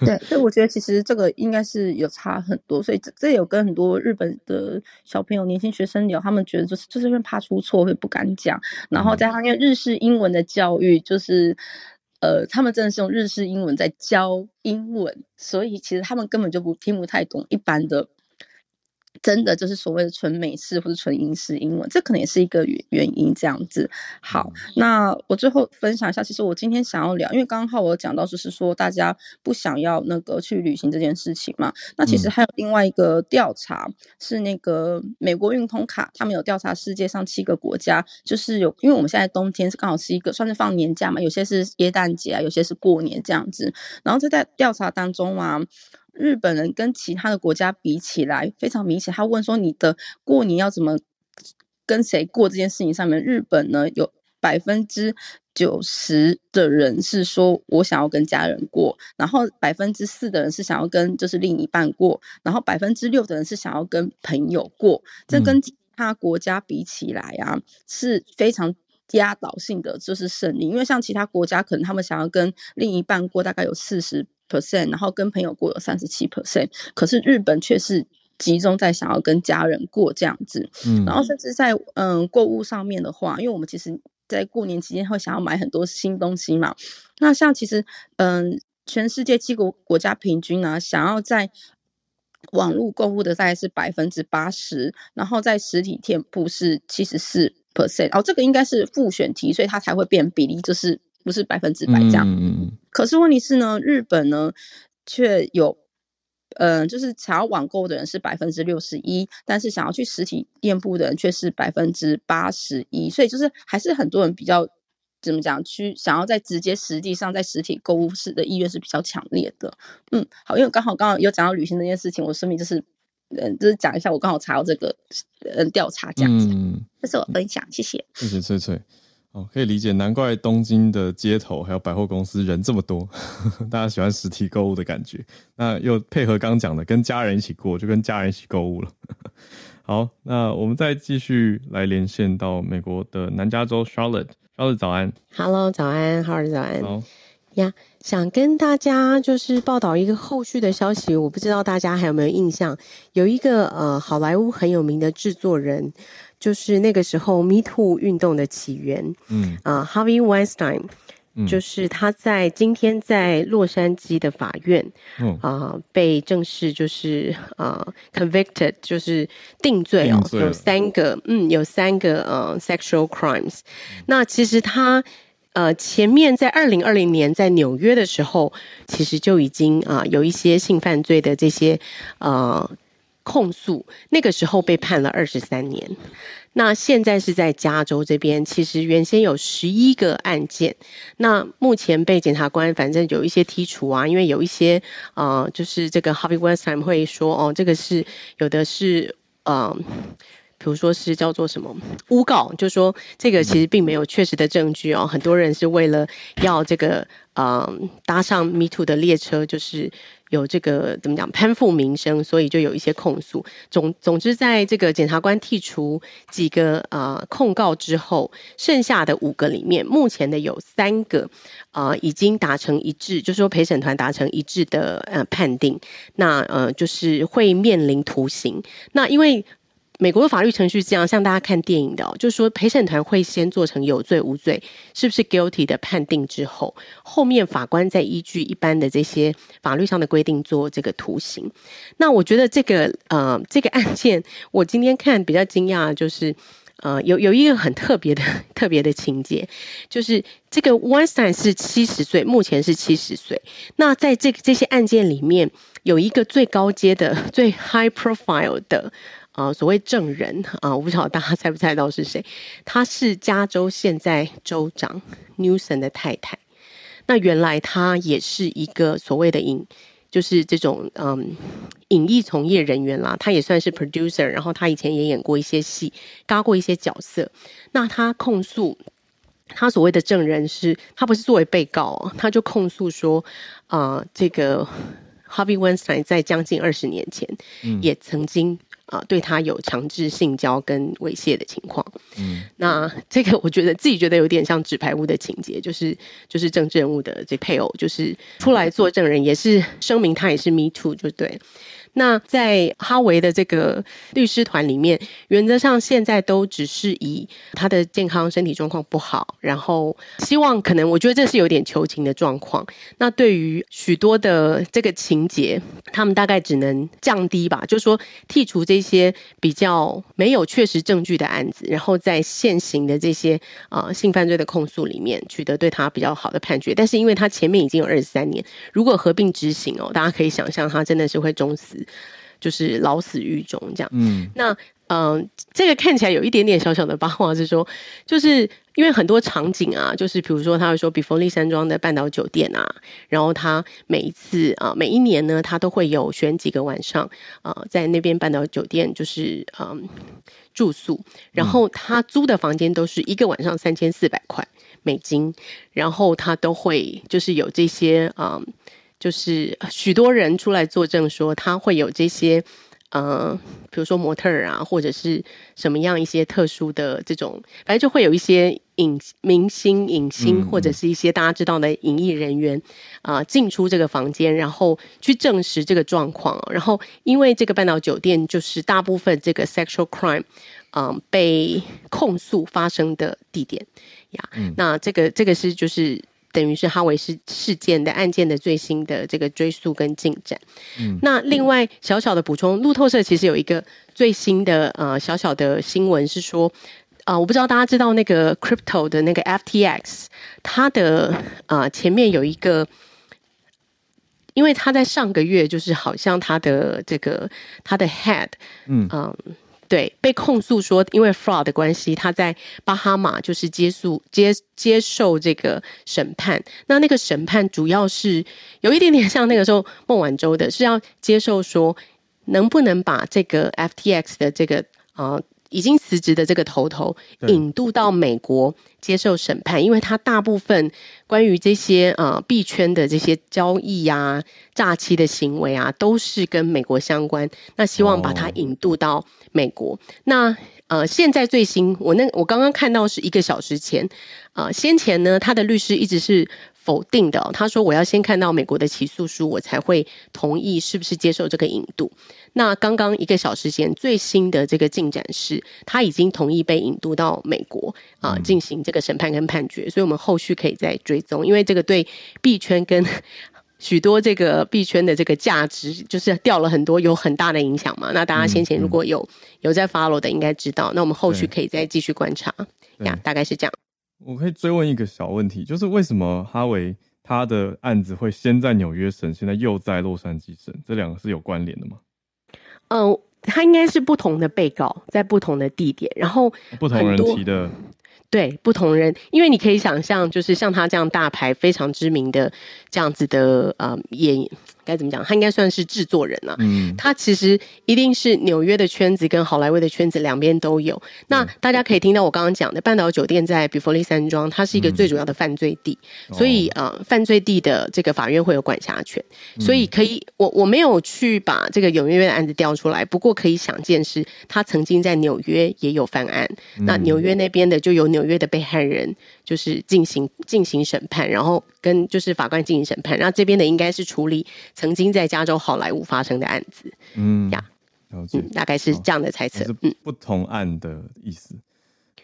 Speaker 2: 对，所以我觉得其实这个应该是有差很多，所以这这有跟很多日本的小朋友、年轻学生聊，他们觉得就是就是因为怕出错，会不敢讲，然后加上因为日式英文的教育，就是呃，他们真的是用日式英文在教英文，所以其实他们根本就不听不太懂一般的。真的就是所谓的纯美式或者纯英式英文，这可能也是一个原因。这样子，好，那我最后分享一下，其实我今天想要聊，因为刚好我讲到就是说大家不想要那个去旅行这件事情嘛。那其实还有另外一个调查，是那个美国运通卡，他们有调查世界上七个国家，就是有，因为我们现在冬天是刚好是一个算是放年假嘛，有些是耶诞节啊，有些是过年这样子。然后这在调查当中啊。日本人跟其他的国家比起来非常明显。他问说：“你的过年要怎么跟谁过这件事情上面，日本呢有百分之九十的人是说我想要跟家人过，然后百分之四的人是想要跟就是另一半过，然后百分之六的人是想要跟朋友过。这跟其他国家比起来啊，嗯、是非常压倒性的，就是胜利。因为像其他国家，可能他们想要跟另一半过，大概有四十 percent，然后跟朋友过有三十七 percent，可是日本却是集中在想要跟家人过这样子。嗯，然后甚至在嗯购物上面的话，因为我们其实。在过年期间会想要买很多新东西嘛？那像其实，嗯，全世界七个国家平均呢、啊，想要在网络购物的大概是百分之八十，然后在实体店铺是七十四 percent。哦，这个应该是复选题，所以它才会变比例，就是不是百分之百这样。嗯嗯、可是问题是呢，日本呢却有。嗯，就是想要网购的人是百分之六十一，但是想要去实体店铺的人却是百分之八十一，所以就是还是很多人比较怎么讲，去想要在直接实际上在实体购物室的意愿是比较强烈的。嗯，好，因为刚好刚好有讲到旅行这件事情，我顺便就是嗯，就是讲一下我刚好查到这个嗯调查这样子，嗯，这是我分享，谢谢，
Speaker 1: 谢谢翠翠。哦，可以理解，难怪东京的街头还有百货公司人这么多，大家喜欢实体购物的感觉。那又配合刚讲的，跟家人一起过，就跟家人一起购物了。好，那我们再继续来连线到美国的南加州 Charlotte，Charlotte 早安
Speaker 3: ，Hello 早安，Howard 早安。
Speaker 1: 好
Speaker 3: 呀，yeah, 想跟大家就是报道一个后续的消息，我不知道大家还有没有印象，有一个呃好莱坞很有名的制作人。就是那个时候，Me Too 运动的起源，嗯啊、uh,，Harvey Weinstein，、嗯、就是他在今天在洛杉矶的法院，嗯啊、uh, 被正式就是啊、uh, convicted，就是定罪哦，有三个，嗯，有三个呃、uh, sexual crimes、嗯。那其实他呃前面在二零二零年在纽约的时候，其实就已经啊、uh, 有一些性犯罪的这些呃。控诉那个时候被判了二十三年，那现在是在加州这边，其实原先有十一个案件，那目前被检察官反正有一些剔除啊，因为有一些呃，就是这个 Harvey Weinstein 会说哦，这个是有的是呃，比如说是叫做什么诬告，就说这个其实并没有确实的证据哦，很多人是为了要这个呃搭上 Me Too 的列车，就是。有这个怎么讲攀附名声，所以就有一些控诉。总总之，在这个检察官剔除几个呃控告之后，剩下的五个里面，目前的有三个呃已经达成一致，就是说陪审团达成一致的呃判定，那呃就是会面临徒刑。那因为。美国的法律程序是这样，像大家看电影的哦，就是说陪审团会先做成有罪无罪，是不是 guilty 的判定之后，后面法官再依据一般的这些法律上的规定做这个图形。那我觉得这个呃这个案件，我今天看比较惊讶，就是呃有有一个很特别的 特别的情节，就是这个 Weinstein 是七十岁，目前是七十岁。那在这这些案件里面，有一个最高阶的、最 high profile 的。啊、呃，所谓证人啊，我不晓得大家猜不猜到是谁？他是加州现在州长 Newsom 的太太。那原来他也是一个所谓的影，就是这种嗯影艺从业人员啦。他也算是 producer，然后他以前也演过一些戏，搭过一些角色。那他控诉他所谓的证人是，他不是作为被告，他就控诉说啊、呃，这个 Harvey Weinstein 在将近二十年前也曾经。啊，对他有强制性交跟猥亵的情况，嗯，那这个我觉得自己觉得有点像纸牌屋的情节，就是就是政治人物的这配偶，就是出来做证人，也是声明他也是 Me Too，就对。那在哈维的这个律师团里面，原则上现在都只是以他的健康身体状况不好，然后希望可能我觉得这是有点求情的状况。那对于许多的这个情节，他们大概只能降低吧，就说剔除这些比较没有确实证据的案子，然后在现行的这些啊、性犯罪的控诉里面取得对他比较好的判决。但是因为他前面已经有二十三年，如果合并执行哦，大家可以想象他真的是会终死。就是老死狱中这样，嗯，那嗯、呃，这个看起来有一点点小小的八卦，是说，就是因为很多场景啊，就是比如说他会说比佛利山庄的半岛酒店啊，然后他每一次啊、呃，每一年呢，他都会有选几个晚上啊、呃，在那边半岛酒店就是嗯、呃、住宿，然后他租的房间都是一个晚上三千四百块美金，然后他都会就是有这些啊、呃，就是许多人出来作证说他会有这些。呃，比如说模特儿啊，或者是什么样一些特殊的这种，反正就会有一些影明星、影星，或者是一些大家知道的影艺人员啊、呃，进出这个房间，然后去证实这个状况。然后，因为这个半岛酒店就是大部分这个 sexual crime，嗯、呃，被控诉发生的地点呀。嗯、那这个这个是就是。等于是哈维事事件的案件的最新的这个追溯跟进展。嗯，那另外小小的补充，路透社其实有一个最新的呃小小的新闻是说，啊、呃，我不知道大家知道那个 crypto 的那个 FTX，它的啊、呃、前面有一个，因为他在上个月就是好像他的这个他的 head，嗯嗯。呃对，被控诉说因为 fraud 的关系，他在巴哈马就是接诉接接受这个审判。那那个审判主要是有一点点像那个时候孟晚舟的，是要接受说能不能把这个 FTX 的这个啊。已经辞职的这个头头引渡到美国接受审判，因为他大部分关于这些呃币圈的这些交易啊、诈欺的行为啊，都是跟美国相关。那希望把他引渡到美国。Oh. 那呃，现在最新，我那我刚刚看到是一个小时前，呃，先前呢，他的律师一直是。否定的，他说我要先看到美国的起诉书，我才会同意是不是接受这个引渡。那刚刚一个小时前最新的这个进展是，他已经同意被引渡到美国啊，进行这个审判跟判决。所以我们后续可以再追踪，因为这个对币圈跟 许多这个币圈的这个价值就是掉了很多，有很大的影响嘛。那大家先前如果有有在 follow 的，应该知道。那我们后续可以再继续观察呀，大概是这样。
Speaker 1: 我可以追问一个小问题，就是为什么哈维他的案子会先在纽约审，现在又在洛杉矶审？这两个是有关联的吗？
Speaker 3: 嗯、呃，他应该是不同的被告在不同的地点，然后
Speaker 1: 不同人提的。
Speaker 3: 对，不同人，因为你可以想象，就是像他这样大牌、非常知名的这样子的呃演。该怎么讲？他应该算是制作人了、啊。嗯，他其实一定是纽约的圈子跟好莱坞的圈子两边都有。那大家可以听到我刚刚讲的半岛酒店在比佛利山庄，它是一个最主要的犯罪地，嗯、所以呃，犯罪地的这个法院会有管辖权。所以可以，我我没有去把这个纽约的案子调出来，不过可以想见是，他曾经在纽约也有犯案。那纽约那边的就有纽约的被害人，就是进行进行审判，然后跟就是法官进行审判，然后这边的应该是处理。曾经在加州好莱坞发生的案子，嗯呀，了解、嗯，大概是这样的猜测。
Speaker 1: 嗯，不同案的意思。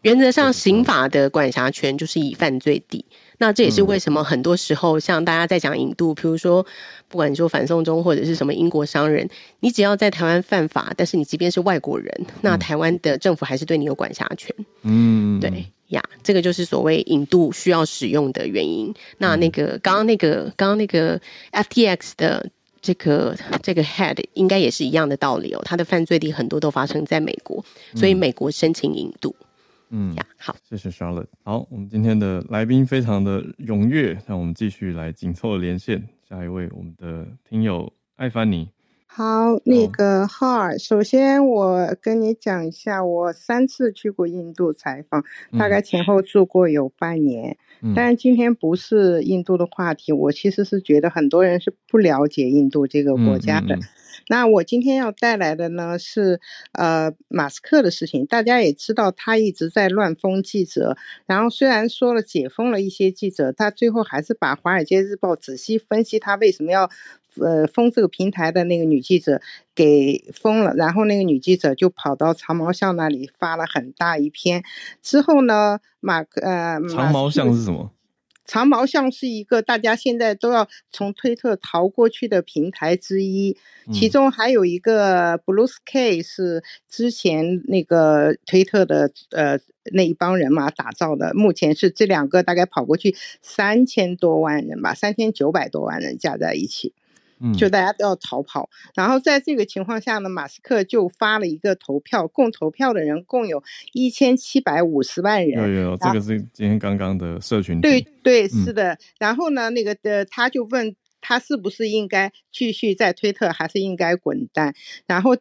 Speaker 3: 原则上，刑法的管辖权就是以犯罪地。那这也是为什么很多时候，像大家在讲引渡，比如说，不管你说反送中或者是什么英国商人，你只要在台湾犯法，但是你即便是外国人，那台湾的政府还是对你有管辖权。嗯，对呀，这个就是所谓引渡需要使用的原因。那那个刚刚那个刚刚那个 FTX 的这个这个 head 应该也是一样的道理哦，他的犯罪地很多都发生在美国，所以美国申请引渡。嗯呀，好，谢谢
Speaker 1: Charlotte。好，我们今天的来宾非常的踊跃，让我们继续来紧凑的连线。下一位，我们的听友艾凡尼。
Speaker 4: 好，那个浩尔，首先我跟你讲一下，我三次去过印度采访，大概前后住过有半年。嗯、但是今天不是印度的话题，我其实是觉得很多人是不了解印度这个国家的。嗯嗯嗯那我今天要带来的呢是，呃，马斯克的事情。大家也知道，他一直在乱封记者。然后虽然说了解封了一些记者，他最后还是把《华尔街日报》仔细分析他为什么要，呃，封这个平台的那个女记者给封了。然后那个女记者就跑到长毛象那里发了很大一篇。之后呢，马克，呃，
Speaker 1: 长毛象是什么？
Speaker 4: 长毛象是一个大家现在都要从推特逃过去的平台之一，其中还有一个 Blue Sky 是之前那个推特的呃那一帮人嘛打造的，目前是这两个大概跑过去三千多万人吧，三千九百多万人加在一起。就大家都要逃跑。然后在这个情况下呢，马斯克就发了一个投票，共投票的人共有一千七百五十万人。
Speaker 1: 有有，这个是今天刚刚的社群。
Speaker 4: 对对，是的。嗯、然后呢，那个的他就问他是不是应该继续在推特，还是应该滚蛋？然后。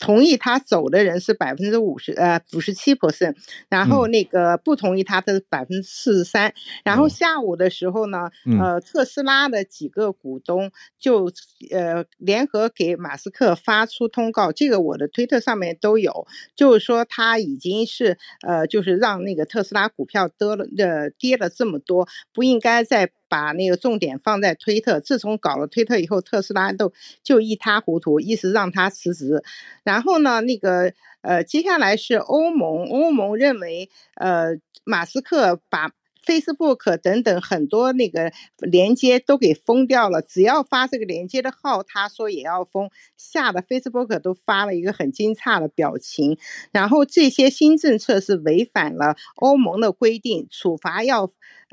Speaker 4: 同意他走的人是百分之五十，呃，五十七 percent，然后那个不同意他的百分之四十三。然后下午的时候呢，呃，特斯拉的几个股东就呃联合给马斯克发出通告，这个我的推特上面都有，就是说他已经是呃，就是让那个特斯拉股票得了呃跌了这么多，不应该再。把那个重点放在推特，自从搞了推特以后，特斯拉都就一塌糊涂，一直让他辞职。然后呢，那个呃，接下来是欧盟，欧盟认为呃，马斯克把。Facebook 等等很多那个连接都给封掉了，只要发这个连接的号，他说也要封，吓得 Facebook 都发了一个很惊诧的表情。然后这些新政策是违反了欧盟的规定，处罚要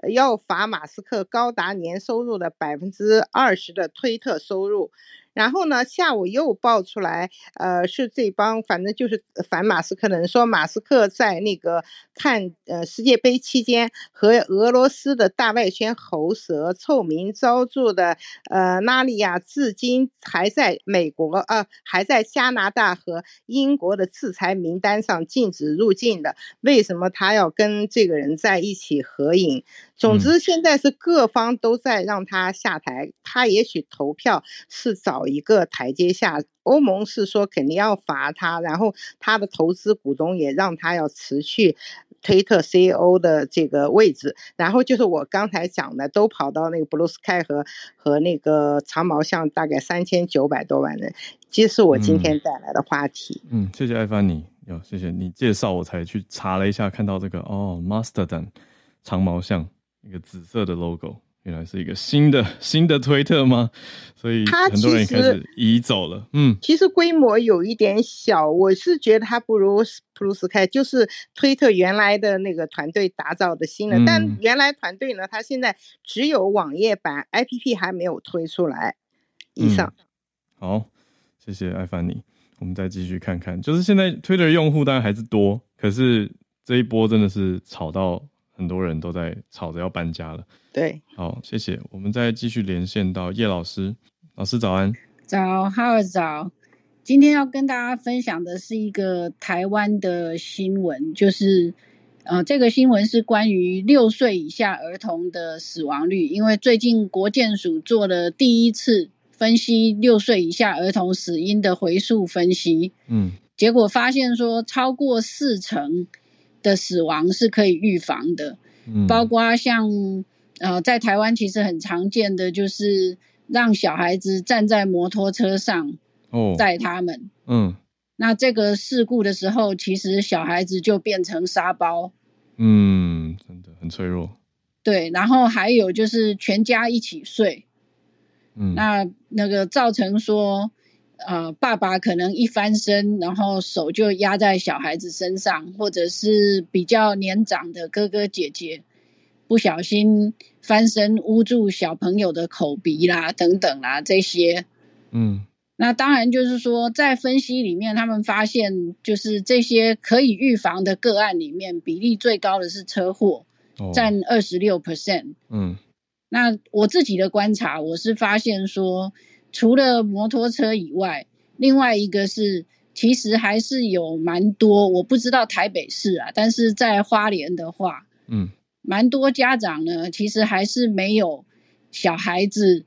Speaker 4: 要罚马斯克高达年收入的百分之二十的推特收入。然后呢，下午又爆出来，呃，是这帮反正就是反马斯克的人说，马斯克在那个看呃世界杯期间和俄罗斯的大外宣喉舌，臭名昭著的呃拉利亚，至今还在美国呃还在加拿大和英国的制裁名单上禁止入境的，为什么他要跟这个人在一起合影？总之，现在是各方都在让他下台，他也许投票是找一个台阶下。欧盟是说肯定要罚他，然后他的投资股东也让他要辞去推特 CEO 的这个位置。然后就是我刚才讲的，都跑到那个 Blue Sky 和和那个长毛象，大概三千九百多万人。这是我今天带来的话题。
Speaker 1: 嗯，嗯，谢谢艾凡尼，哟，谢谢你介绍，我才去查了一下，看到这个哦，Mastodon 长毛象。一个紫色的 logo，原来是一个新的新的推特吗？所以很多人开始移走了。嗯，
Speaker 4: 其实规模有一点小，我是觉得它不如普鲁斯开就是推特原来的那个团队打造的新的。嗯、但原来团队呢，它现在只有网页版，APP 还没有推出来。以上。
Speaker 1: 嗯、好，谢谢艾凡尼。我们再继续看看，就是现在推特用户当然还是多，可是这一波真的是炒到。很多人都在吵着要搬家了。
Speaker 4: 对，
Speaker 1: 好，谢谢。我们再继续连线到叶老师，老师早安。
Speaker 5: 早，哈尔早。今天要跟大家分享的是一个台湾的新闻，就是，呃，这个新闻是关于六岁以下儿童的死亡率，因为最近国健署做了第一次分析六岁以下儿童死因的回溯分析，嗯，结果发现说超过四成。的死亡是可以预防的，嗯，包括像呃，在台湾其实很常见的就是让小孩子站在摩托车上哦，载他们，嗯，那这个事故的时候，其实小孩子就变成沙包，
Speaker 1: 嗯，真的很脆弱，
Speaker 5: 对，然后还有就是全家一起睡，嗯，那那个造成说。呃，爸爸可能一翻身，然后手就压在小孩子身上，或者是比较年长的哥哥姐姐不小心翻身捂住小朋友的口鼻啦，等等啦，这些。嗯，那当然就是说，在分析里面，他们发现就是这些可以预防的个案里面，比例最高的是车祸，占二十六 percent。嗯，那我自己的观察，我是发现说。除了摩托车以外，另外一个是，其实还是有蛮多，我不知道台北市啊，但是在花莲的话，嗯，蛮多家长呢，其实还是没有小孩子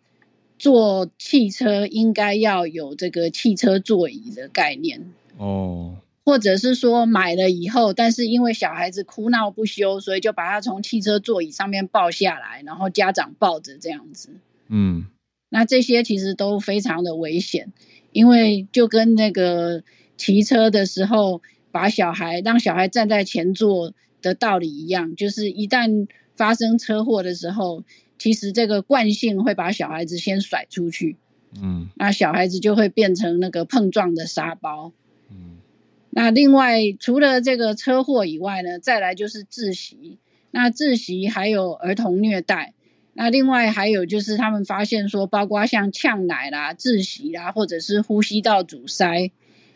Speaker 5: 坐汽车应该要有这个汽车座椅的概念。哦，或者是说买了以后，但是因为小孩子哭闹不休，所以就把他从汽车座椅上面抱下来，然后家长抱着这样子，嗯。那这些其实都非常的危险，因为就跟那个骑车的时候把小孩让小孩站在前座的道理一样，就是一旦发生车祸的时候，其实这个惯性会把小孩子先甩出去，嗯，那小孩子就会变成那个碰撞的沙包，嗯，那另外除了这个车祸以外呢，再来就是窒息，那窒息还有儿童虐待。那另外还有就是他们发现说，包括像呛奶啦、窒息啦，或者是呼吸道阻塞，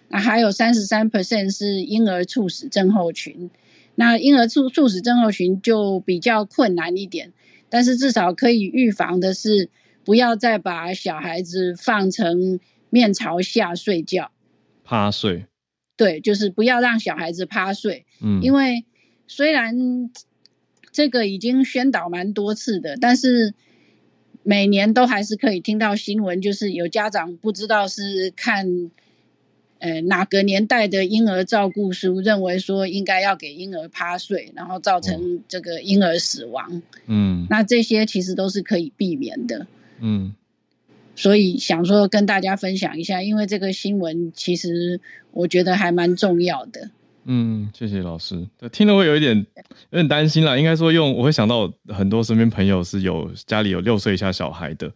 Speaker 5: 那还有三十三 percent 是婴儿猝死症候群。那婴儿猝猝死症候群就比较困难一点，但是至少可以预防的是，不要再把小孩子放成面朝下睡觉，
Speaker 1: 趴睡。
Speaker 5: 对，就是不要让小孩子趴睡。嗯，因为虽然这个已经宣导蛮多次的，但是每年都还是可以听到新闻，就是有家长不知道是看。呃，哪个年代的婴儿照顾书认为说应该要给婴儿趴睡，然后造成这个婴儿死亡？嗯，那这些其实都是可以避免的。嗯，所以想说跟大家分享一下，因为这个新闻其实我觉得还蛮重要的。
Speaker 1: 嗯，谢谢老师。对，听了会有一点有点担心啦。应该说用我会想到很多身边朋友是有家里有六岁以下小孩的，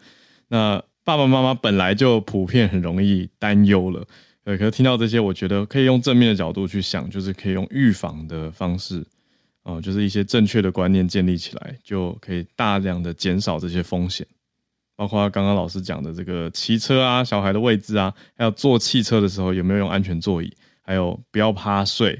Speaker 1: 那爸爸妈妈本来就普遍很容易担忧了。对，可是听到这些，我觉得可以用正面的角度去想，就是可以用预防的方式，哦、就是一些正确的观念建立起来，就可以大量的减少这些风险。包括刚刚老师讲的这个骑车啊，小孩的位置啊，还有坐汽车的时候有没有用安全座椅，还有不要趴睡，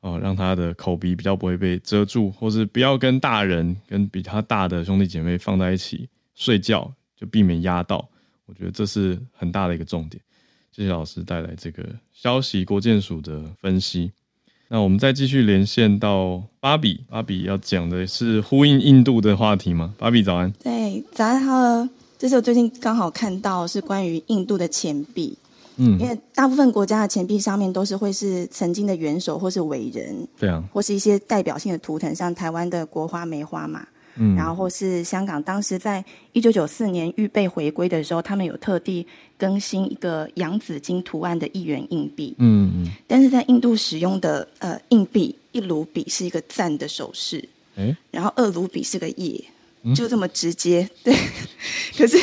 Speaker 1: 哦、让他的口鼻比较不会被遮住，或是不要跟大人跟比他大的兄弟姐妹放在一起睡觉，就避免压到。我觉得这是很大的一个重点。谢谢老师带来这个消息国建署的分析。那我们再继续连线到芭比，芭比要讲的是呼应印度的话题吗？芭比早安。
Speaker 6: 对，早安好。这是我最近刚好看到是关于印度的钱币，嗯，因为大部分国家的钱币上面都是会是曾经的元首或是伟人，
Speaker 1: 对啊，
Speaker 6: 或是一些代表性的图腾，像台湾的国花梅花嘛。嗯，然后或是香港，当时在一九九四年预备回归的时候，他们有特地更新一个洋紫金图案的一元硬币。嗯嗯。但是在印度使用的呃硬币，一卢比是一个赞的手势，诶然后二卢比是个耶，就这么直接。对。可是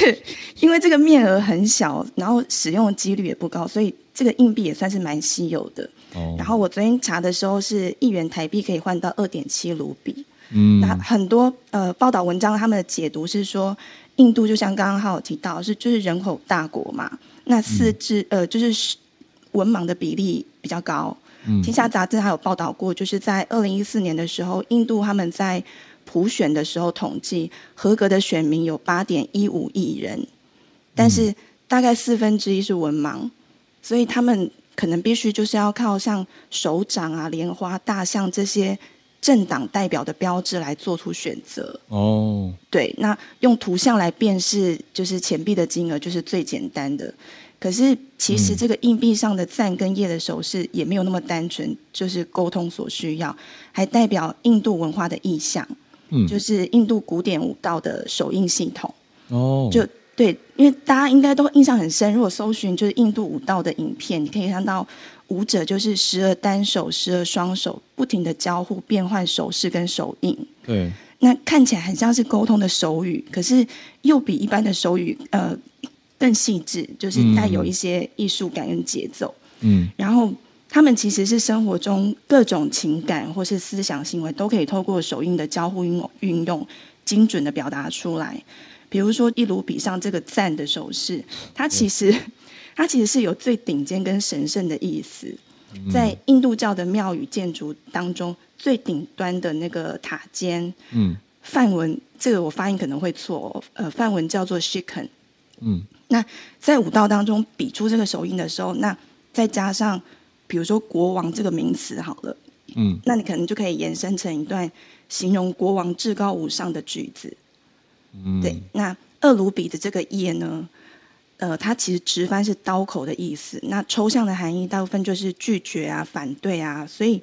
Speaker 6: 因为这个面额很小，然后使用的几率也不高，所以这个硬币也算是蛮稀有的。哦。然后我昨天查的时候，是一元台币可以换到二点七卢比。嗯，那很多呃报道文章，他们的解读是说，印度就像刚刚还有提到，是就是人口大国嘛，那四肢呃就是文盲的比例比较高。嗯，天下杂志还有报道过，就是在二零一四年的时候，印度他们在普选的时候统计，合格的选民有八点一五亿人，但是大概四分之一是文盲，所以他们可能必须就是要靠像手掌啊、莲花、大象这些。政党代表的标志来做出选择哦，对，那用图像来辨识就是钱币的金额就是最简单的。可是其实这个硬币上的赞跟叶的手势也没有那么单纯，就是沟通所需要，还代表印度文化的意象，嗯，就是印度古典舞蹈的手印系统哦，就对，因为大家应该都印象很深，如果搜寻就是印度舞蹈的影片，你可以看到。舞者就是时而单手，时而双手，不停的交互变换手势跟手印。
Speaker 1: 对，
Speaker 6: 那看起来很像是沟通的手语，可是又比一般的手语呃更细致，就是带有一些艺术感跟节奏。嗯，然后他们其实是生活中各种情感或是思想行为都可以透过手印的交互运运用，精准的表达出来。比如说一卢比上这个赞的手势，它其实。它其实是有最顶尖跟神圣的意思，在印度教的庙宇建筑当中，最顶端的那个塔尖，嗯，梵文这个我发音可能会错哦，呃，梵文叫做 Shikan，嗯，那在舞蹈当中比出这个手印的时候，那再加上比如说国王这个名词好了，嗯，那你可能就可以延伸成一段形容国王至高无上的句子，嗯，对，那厄鲁比的这个耶呢？呃，它其实直翻是刀口的意思。那抽象的含义大部分就是拒绝啊、反对啊。所以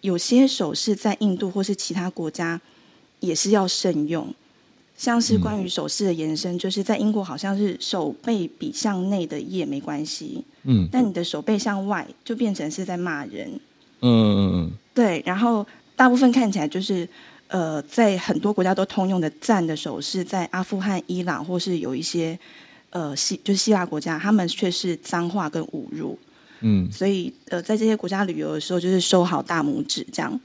Speaker 6: 有些手势在印度或是其他国家也是要慎用。像是关于手势的延伸，就是在英国好像是手背比向内的耶没关系，嗯，但你的手背向外就变成是在骂人。嗯嗯嗯。对，然后大部分看起来就是呃，在很多国家都通用的赞的手势，在阿富汗、伊朗或是有一些。呃，希就是希腊国家，他们却是脏话跟侮辱，嗯，所以呃，在这些国家旅游的时候，就是收好大拇指这样。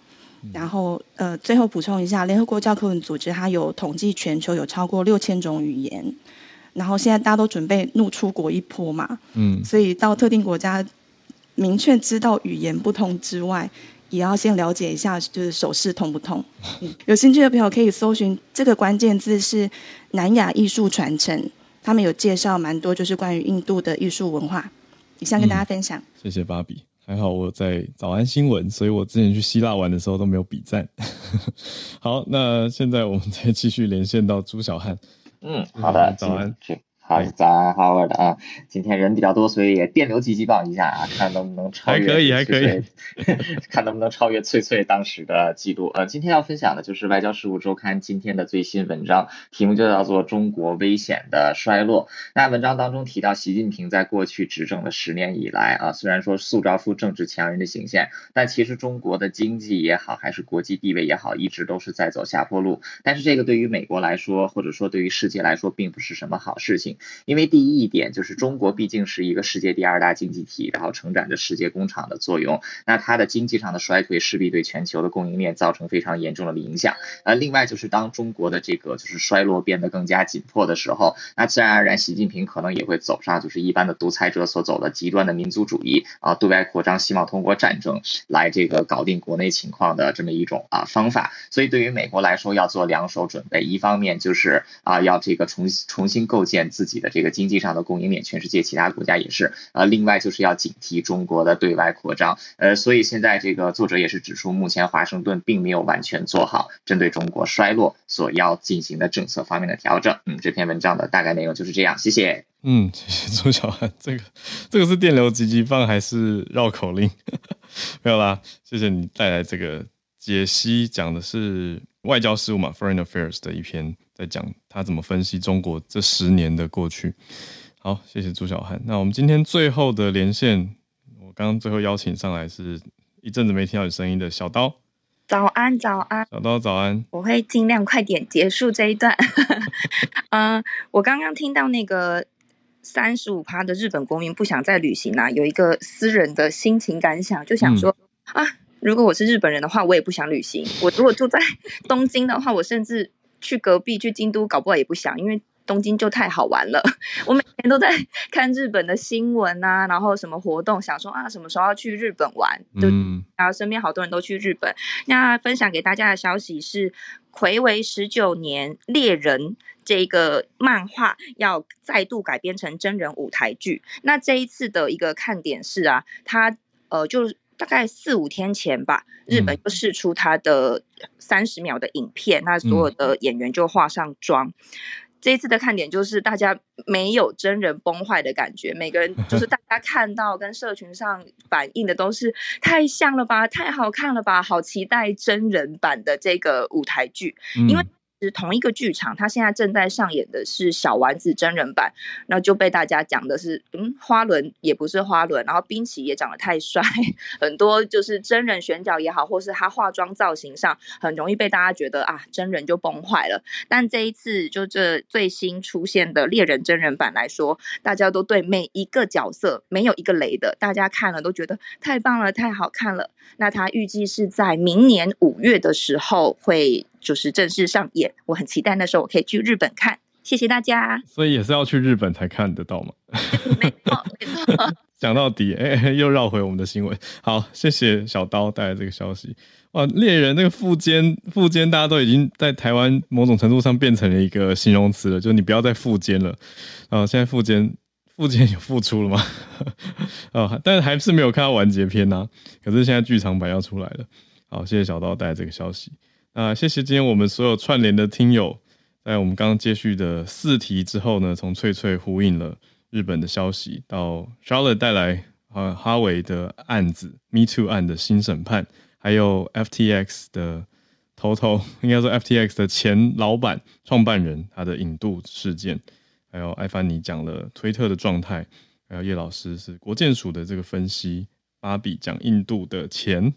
Speaker 6: 然后呃，最后补充一下，联合国教科文组织它有统计全球有超过六千种语言，然后现在大家都准备怒出国一波嘛，嗯，所以到特定国家明确知道语言不通之外，也要先了解一下，就是手势通不通。嗯，有兴趣的朋友可以搜寻这个关键字是南亚艺术传承，他们有介绍蛮多就是关于印度的艺术文化，以上跟大家分享。
Speaker 1: 嗯，谢谢芭比。还好我在早安新闻，所以我之前去希腊玩的时候都没有比战。好，那现在我们再继续连线到朱小汉。
Speaker 7: 嗯，好的，早安。好，早安，好好的啊！今天人比较多，所以也电流击击棒一下啊，看能不能超越，
Speaker 1: 还可以，还可以，
Speaker 7: 看能不能超越翠翠当时的记录。呃，今天要分享的就是外交事务周刊今天的最新文章，题目就叫做《中国危险的衰落》。那文章当中提到，习近平在过去执政的十年以来啊，虽然说塑造出政治强人的形象，但其实中国的经济也好，还是国际地位也好，一直都是在走下坡路。但是这个对于美国来说，或者说对于世界来说，并不是什么好事情。因为第一一点就是中国毕竟是一个世界第二大经济体，然后承载着世界工厂的作用，那它的经济上的衰退势必对全球的供应链造成非常严重的影响。呃，另外就是当中国的这个就是衰落变得更加紧迫的时候，那自然而然习近平可能也会走上就是一般的独裁者所走的极端的民族主义啊，对外扩张，希望通过战争来这个搞定国内情况的这么一种啊方法。所以对于美国来说，要做两手准备，一方面就是啊要这个重重新构建自。自己的这个经济上的供应链，全世界其他国家也是。呃，另外就是要警惕中国的对外扩张。呃，所以现在这个作者也是指出，目前华盛顿并没有完全做好针对中国衰落所要进行的政策方面的调整。嗯，这篇文章的大概内容就是这样。谢谢。
Speaker 1: 嗯，谢谢朱小汉。这个这个是电流急急棒还是绕口令？没有啦，谢谢你带来这个解析，讲的是外交事务嘛，Foreign Affairs 的一篇。在讲他怎么分析中国这十年的过去。好，谢谢朱小汉。那我们今天最后的连线，我刚刚最后邀请上来是一阵子没听到你声音的小刀。
Speaker 8: 早安，早安，
Speaker 1: 小刀早安。
Speaker 8: 我会尽量快点结束这一段。嗯、呃，我刚刚听到那个三十五趴的日本国民不想再旅行啦、啊，有一个私人的心情感想，就想说、嗯、啊，如果我是日本人的话，我也不想旅行。我如果住在东京的话，我甚至。去隔壁去京都，搞不好也不想，因为东京就太好玩了。我每天都在 看日本的新闻啊，然后什么活动，想说啊，什么时候要去日本玩？嗯然后身边好多人都去日本。那分享给大家的消息是，魁为十九年，《猎人》这个漫画要再度改编成真人舞台剧。那这一次的一个看点是啊，它呃就。大概四五天前吧，日本就试出他的三十秒的影片，那、嗯、所有的演员就化上妆。这一次的看点就是大家没有真人崩坏的感觉，每个人就是大家看到跟社群上反映的都是太像了吧，太好看了吧，好期待真人版的这个舞台剧，嗯、因为。是同一个剧场，他现在正在上演的是小丸子真人版，那就被大家讲的是，嗯，花轮也不是花轮，然后滨崎也长得太帅，很多就是真人选角也好，或是他化妆造型上，很容易被大家觉得啊，真人就崩坏了。但这一次就这最新出现的猎人真人版来说，大家都对每一个角色没有一个雷的，大家看了都觉得太棒了，太好看了。那他预计是在明年五月的时候会。就是正式上演，我很期待那时候我可以去日本看。谢谢大家。所以
Speaker 1: 也是要去日本才看得到吗？
Speaker 8: 没错，没错。
Speaker 1: 讲到底，哎、欸，又绕回我们的新闻。好，谢谢小刀带来这个消息。哇，猎人那个副监，副监大家都已经在台湾某种程度上变成了一个形容词了，就你不要再副监了。啊，现在副监，副监有复出了吗？啊，但是还是没有看到完结篇呐、啊。可是现在剧场版要出来了。好，谢谢小刀带来这个消息。啊，谢谢今天我们所有串联的听友，在我们刚刚接续的四题之后呢，从翠翠呼应了日本的消息，到 Charlotte 带来呃哈维的案子 Me Too 案的新审判，还有 FTX 的头头，应该说 FTX 的前老板创办人他的引渡事件，还有艾凡尼讲了推特的状态，还有叶老师是国建署的这个分析，芭比讲印度的钱。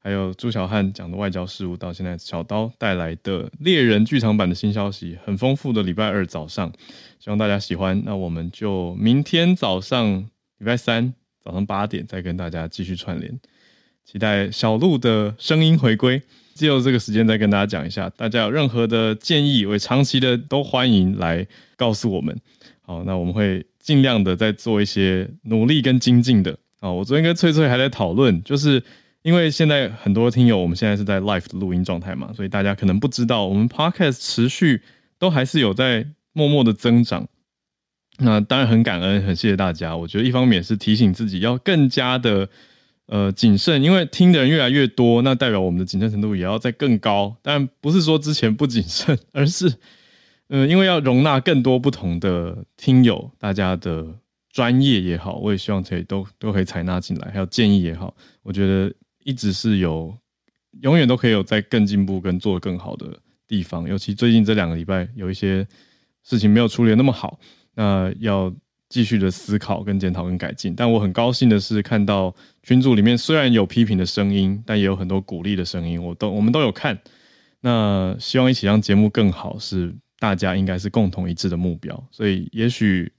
Speaker 1: 还有朱小汉讲的外交事务，到现在小刀带来的猎人剧场版的新消息，很丰富的礼拜二早上，希望大家喜欢。那我们就明天早上礼拜三早上八点再跟大家继续串联，期待小鹿的声音回归。借由这个时间再跟大家讲一下，大家有任何的建议，为长期的都欢迎来告诉我们。好，那我们会尽量的再做一些努力跟精进的。啊，我昨天跟翠翠还在讨论，就是因为现在很多听友，我们现在是在 live 的录音状态嘛，所以大家可能不知道，我们 podcast 持续都还是有在默默的增长。那当然很感恩，很谢谢大家。我觉得一方面是提醒自己要更加的。呃，谨慎，因为听的人越来越多，那代表我们的谨慎程度也要再更高。但不是说之前不谨慎，而是，嗯、呃，因为要容纳更多不同的听友，大家的专业也好，我也希望可以都都可以采纳进来，还有建议也好，我觉得一直是有，永远都可以有在更进步跟做得更好的地方。尤其最近这两个礼拜有一些事情没有处理的那么好，那要。继续的思考、跟检讨、跟改进，但我很高兴的是，看到群组里面虽然有批评的声音，但也有很多鼓励的声音，我都我们都有看。那希望一起让节目更好，是大家应该是共同一致的目标。所以也许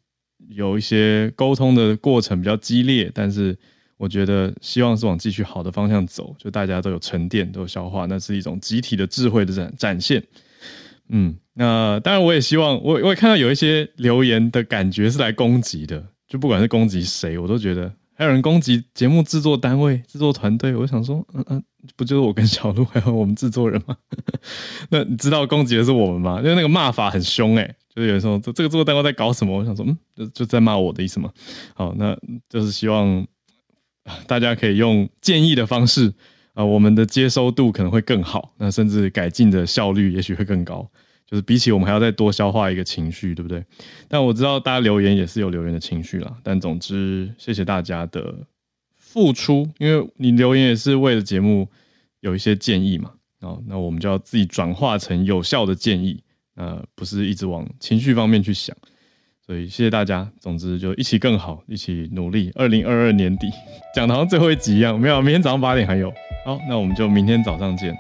Speaker 1: 有一些沟通的过程比较激烈，但是我觉得希望是往继续好的方向走，就大家都有沉淀、都有消化，那是一种集体的智慧的展展现。嗯。那当然，我也希望我我也看到有一些留言的感觉是来攻击的，就不管是攻击谁，我都觉得还有人攻击节目制作单位、制作团队。我想说，嗯嗯，不就是我跟小鹿 还有我们制作人吗？那你知道攻击的是我们吗？因为那个骂法很凶诶，就是有时候这这个制作单位在搞什么？我想说，嗯，就就在骂我的意思嘛。好，那就是希望 大家可以用建议的方式啊、我们的接收度可能会更好，那甚至改进的效率也许会更高。就是比起我们还要再多消化一个情绪，对不对？但我知道大家留言也是有留言的情绪啦。但总之，谢谢大家的付出，因为你留言也是为了节目有一些建议嘛。哦，那我们就要自己转化成有效的建议，呃，不是一直往情绪方面去想。所以谢谢大家。总之就一起更好，一起努力。二零二二年底讲的好像最后一集一样，没有，明天早上八点还有。好，那我们就明天早上见。